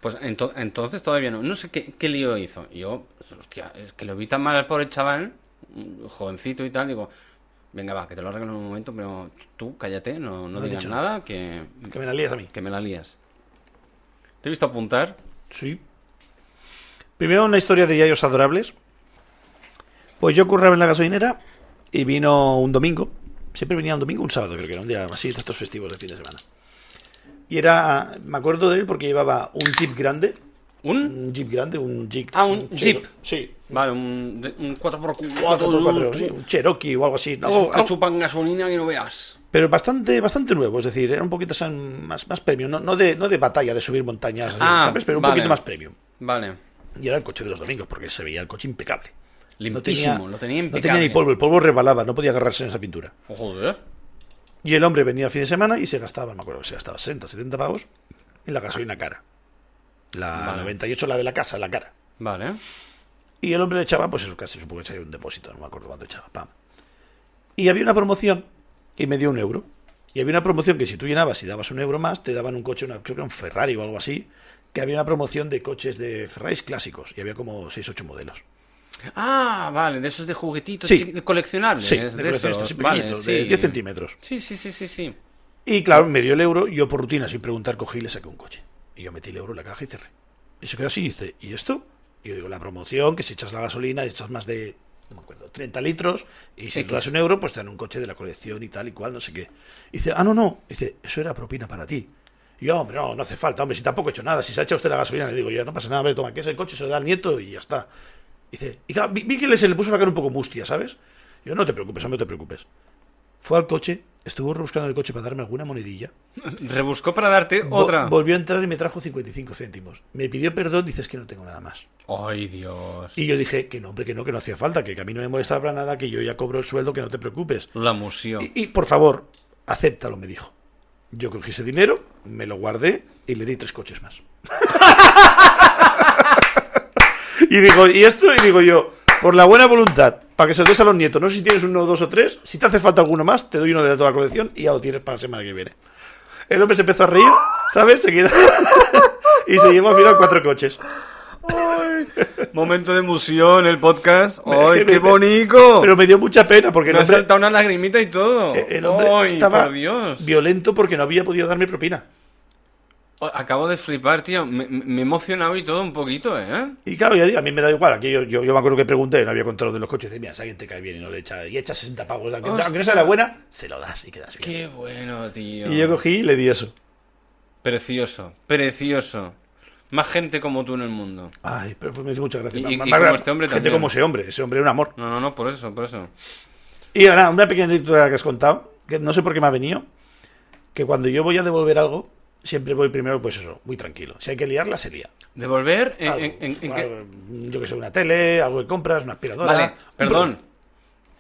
Pues ento- entonces todavía no. No sé qué, qué lío hizo. Y yo, hostia, es que lo vi tan mal al pobre chaval, jovencito y tal, digo, venga, va, que te lo arreglo en un momento, pero tú cállate, no, no digas dicho nada, que, Que me la lías a mí. que me la lías. Te he visto apuntar. Sí. Primero una historia de yayos adorables. Pues yo curraba en la gasolinera y vino un domingo. Siempre venía un domingo, un sábado, creo que era un día así de estos festivos de fin de semana. Y era, me acuerdo de él porque llevaba un jeep grande, ¿Un? un jeep grande, un jeep. Ah, un Jeep. Sí, Vale, un, un 4x4. 4x4, sí, un Cherokee o algo así. Algo- que chupan gasolina que no veas. pero bastante, bastante nuevo, es decir, era un poquito más, más premium, no, no, de, no de batalla, de subir montañas, así, Ah, ¿sabes? Pero un vale. poquito más premium. Vale. Y era el coche de los domingos, porque se veía el coche impecable. Limpísimo, lo tenía No tenía ni polvo, el polvo rebalaba, no podía agarrarse en esa pintura. Joder. Y el hombre venía el fin de semana y se gastaba, no me acuerdo, se gastaba 60, 70 pavos en la gasolina cara. La Vale. 98, la de la casa, la cara. Vale. Y el hombre le echaba, pues eso casi supongo que echaría un depósito, no me acuerdo cuánto echaba, pam. Y había una promoción y me dio un euro. Y había una promoción que si tú llenabas y dabas un euro más, te daban un coche, una, creo que era un Ferrari o algo así, que había una promoción de coches de Ferraris clásicos y había como 6, 8 modelos. Ah, vale, de esos de juguetitos Sí. coleccionables. Sí, de de coleccionistas, vale, sí. de 10 centímetros. Sí, sí, sí, sí, sí. Y claro, me dio el euro, yo por rutina, sin preguntar, cogí y le saqué un coche. Y yo metí el euro en la caja y cerré. Y se quedó así y dice, ¿y esto? Y yo digo, la promoción, que si echas la gasolina, echas más de, no me acuerdo, 30 litros, y si tú das un euro, pues te dan un coche de la colección y tal y cual, no sé qué. Y dice, ah, no, no. Y dice, eso era propina para ti. Y yo, hombre, no, no hace falta, hombre, si tampoco he hecho nada. Si se ha echado usted la gasolina, le digo, ya no pasa nada, hombre, toma, que es el coche, se lo da al nieto y ya está. Dice, y claro, vi, vi que le, se le puso la cara un poco mustia, ¿sabes? Yo, no te preocupes, no te preocupes. Fue al coche, estuvo rebuscando el coche para darme alguna monedilla. Rebuscó para darte otra. Volvió a entrar y me trajo 55 céntimos. Me pidió perdón, dices que no tengo nada más. Ay, Dios. Y yo dije que no, hombre, que no, que no hacía falta, que a mí no me molestaba para nada, que yo ya cobro el sueldo, que no te preocupes. La museo. Y, y, por favor, acéptalo, me dijo. Yo cogí ese dinero, me lo guardé y le di tres coches más. y digo, ¿y esto? Y digo yo, por la buena voluntad, para que se lo des a los nietos, no sé si tienes uno, dos o tres, si te hace falta alguno más, te doy uno de toda la colección y ya lo tienes para la semana que viene. El hombre se empezó a reír, ¿sabes? Se quedó... y se llevó al final cuatro coches. Momento de emoción, el podcast. ¡Ay, qué bonito! Pero me dio mucha pena porque el Me ha saltado una lagrimita y todo. el hombre ¡Ay, estaba por Dios! violento porque no había podido darme propina. Oh, Acabo de flipar, tío. Me, me- he emocionado y todo un poquito, ¿eh? Y claro, ya digo, a mí me da igual. Aquí yo, yo, yo me acuerdo que pregunté, no había control de los coches. Dice, mira, si alguien te cae bien y no le echa, y echa 60 pavos, aunque, aunque no sea la buena, se lo das y quedas bien. Qué bueno, tío. Y yo cogí y le di eso. Precioso, precioso. Más gente como tú en el mundo. Ay, pero pues me hizo muchas gracias. Y- y- Más- y más como este hombre Gente también. como ese hombre, ese hombre era un amor. No, no, no, por eso, por eso. Y ahora, una pequeña anécdota que has contado, que no sé por qué me ha venido, que cuando yo voy a devolver algo, siempre voy primero, pues eso, muy tranquilo. Si hay que liarla, se lía. ¿Devolver? ¿En, Algo, en- en- en qué? Yo que sé, una tele, algo que compras, una aspiradora. Vale, perdón.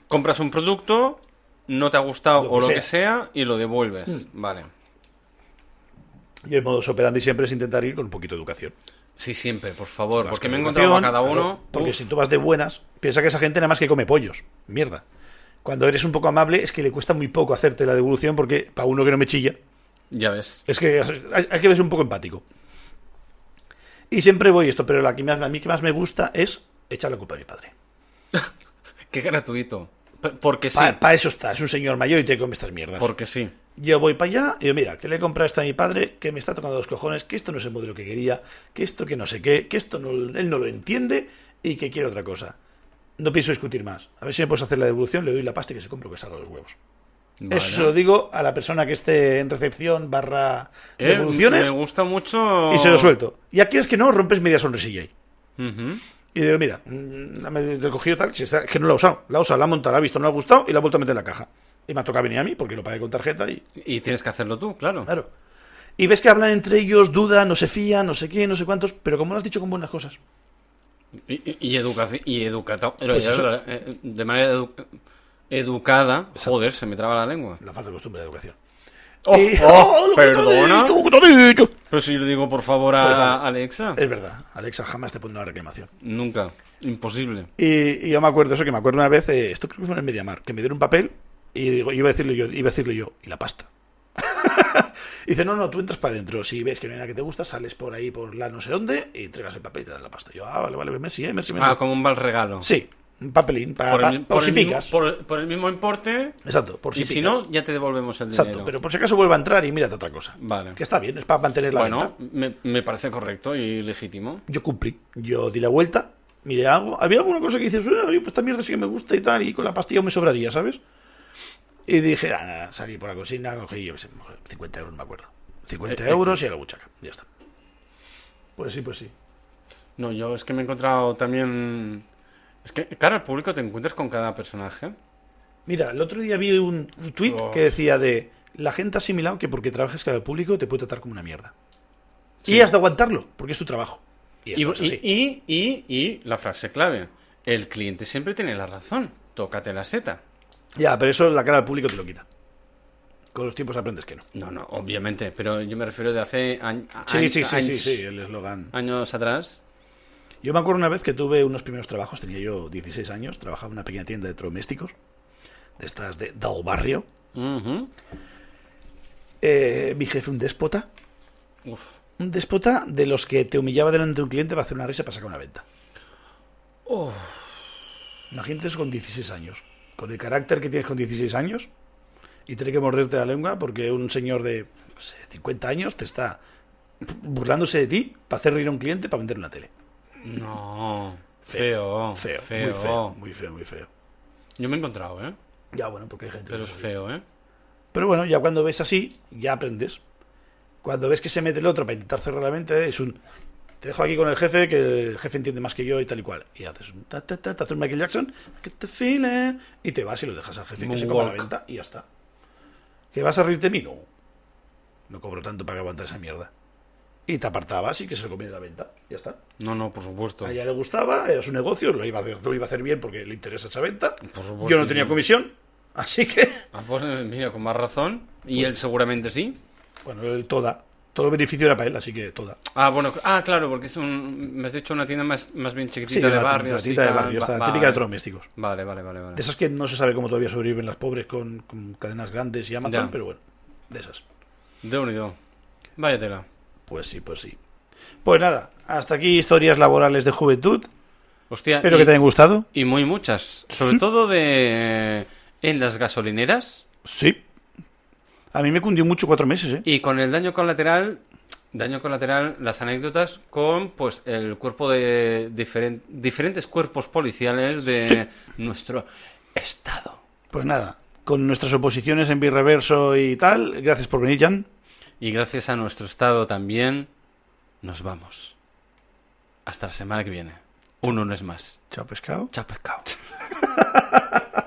Compras un producto, no te ha gustado Lo o lo que sea. Mm. sea y lo devuelves. Vale. Y el modo operandi siempre es intentar ir con un poquito de educación. Sí, siempre, por favor, Vas porque me he encontrado a cada uno. claro, porque uf, si tú vas de buenas, piensa que esa gente nada más que come pollos. Mierda. Cuando eres un poco amable, es que le cuesta muy poco hacerte la devolución porque para uno que no me chilla, Ya ves. es que hay, hay que ser un poco empático. Y siempre voy esto, pero la que más, a mí que más me gusta es echar la culpa a mi padre. Qué gratuito. P- Porque sí. Para eso está, es un señor mayor y te come estas mierdas. Porque sí. Yo voy para allá y digo, mira, que le he comprado esto a mi padre, que me está tocando los cojones, que esto no es el modelo que quería, que esto que no sé qué, que esto no, él no lo entiende y que quiere otra cosa. No pienso discutir más. A ver si me puedes hacer la devolución, le doy la pasta y que se compre que salga los huevos. Vale. Eso se lo digo a la persona que esté en recepción barra Eh, devoluciones Me gusta mucho. y se lo suelto. Y aquí es que no, rompes media sonrisilla ahí. Y digo, mira, mm, la me he cogido tal, que no la ha usado. La ha usado, la ha montado, la ha visto, no le ha gustado y la ha vuelto a meter en la caja. Y me ha tocado venir a mí porque lo pagué con tarjeta y, Y tienes que hacerlo tú, claro. Claro. Y ves que hablan entre ellos, dudan, no se fían, no sé qué, no sé cuántos, pero como lo has dicho con buenas cosas. Y, y, y educación. Y educado. Pues eso. eh, de manera edu- educada. Joder, se me traba la lengua. La falta de costumbre de educación. Oh, Y- oh, he perdona. dicho! Pero si yo le digo por favor a. Alexa. Es verdad, Alexa jamás te pone una reclamación. Nunca. Imposible. Y, y yo me acuerdo eso, que me acuerdo una vez, eh, esto creo que fue en el Mediamar, que me dieron un papel y digo, iba a decirle yo, iba a decirle yo, y la pasta. y dice, no, no, tú entras para adentro, si ves que no hay nada que te gusta, sales por ahí, por la no sé dónde, y entregas el papel y te dan la pasta. Yo, ah, vale, vale, merci, eh, merci, merci. Ah, como un mal regalo. Sí, un papelín, para, Por si mismo, picas. por- por el mismo importe. Exacto, por si y si no, ya te devolvemos el dinero. Exacto, pero por si acaso vuelva a entrar y mírate otra cosa. Vale. Que está bien, es para mantener la Bueno, venta. me, me parece correcto y legítimo. Yo cumplí, yo di la vuelta, miré algo. Había alguna cosa que dices, "Eh, pues esta mierda sí que me gusta y tal, y con la pastilla me sobraría, ¿sabes? Y dije, ah, salí por la cocina, cogí, yo qué sé, 50 euros, no me acuerdo. 50 Eh, euros X. y a la buchaca, ya está. Pues sí, pues sí. No, yo es que me he encontrado también. Es que, claro, al público te encuentras con cada personaje. Mira, el otro día vi un, tweet que decía de la gente ha asimilado que porque trabajes con el público te puede tratar como una mierda. Sí. Y has de aguantarlo, porque es tu trabajo. Y, Y, y, y, y, y la frase clave: el cliente siempre tiene la razón. Tócate la seta. Ya, pero eso la cara del público te lo quita. Con los tiempos aprendes que no. No, no, obviamente, pero yo me refiero de hace añ- Sí, sí, sí, sí, años- sí, el eslogan. años atrás. Yo me acuerdo una vez que tuve unos primeros trabajos, tenía yo 16 años, trabajaba en una pequeña tienda de electrodomésticos, de estas de, del barrio. Eh, mi jefe, un déspota, Uf. un déspota de los que te humillaba delante de un cliente para hacer una risa para sacar una venta. Imagínate eso con 16 años, con el carácter que tienes con 16 años y tener que morderte la lengua porque un señor de no sé, 50 años te está burlándose de ti para hacer reír a un cliente para vender una tele. No, feo, Feo, feo, muy feo, muy feo, muy feo. Yo me he encontrado, ¿eh? Ya, bueno, porque hay gente Pero que es así. feo, ¿eh? Pero bueno, ya cuando ves así, ya aprendes. Cuando ves que se mete el otro para intentar cerrar la mente, es un. Te dejo aquí con el jefe, que el jefe entiende más que yo y tal y cual. Y haces un. Ta, ta, ta, te haces un Michael Jackson, que te feeling, y te vas y lo dejas al jefe que se coma la venta y ya está. ¿Que vas a reírte de mí? No. No cobro tanto para aguantar esa mierda. Y te apartabas y que se lo comiera la venta. Ya está. No, no, por supuesto. A ella le gustaba, era su negocio, lo iba a hacer, lo iba a hacer bien porque le interesa esa venta. Por supuesto, Yo no tenía comisión, así que. Ah, pues eh, mira, con más razón. Y él seguramente sí. Bueno, él toda. Todo el beneficio era para él, así que toda. Ah, bueno, ah, claro, porque es un. Me has dicho una tienda más, más bien chiquitita Sí, de barrio. tienda de barrio, vale. típica de electrodomésticos. Vale, vale, vale. vale. De esas que no se sabe cómo todavía sobreviven las pobres con, con cadenas grandes y Amazon, Ya. pero bueno, de esas. De unido. Vaya tela. Pues sí, pues sí. Pues nada, hasta aquí historias laborales de juventud. Hostia, Espero y, que te hayan gustado. y muy muchas. Sobre todo de... En las gasolineras. Sí. A mí me cundió mucho cuatro meses, ¿eh? Y con el daño colateral, daño colateral, las anécdotas con pues el cuerpo de diferen- diferentes cuerpos policiales de nuestro estado. Pues nada, con nuestras oposiciones en birreverso y tal, gracias por venir, Jan. Y gracias a nuestro estado también, nos vamos. Hasta la semana que viene. Un lunes más. Chao, pescado. Chao, pescado.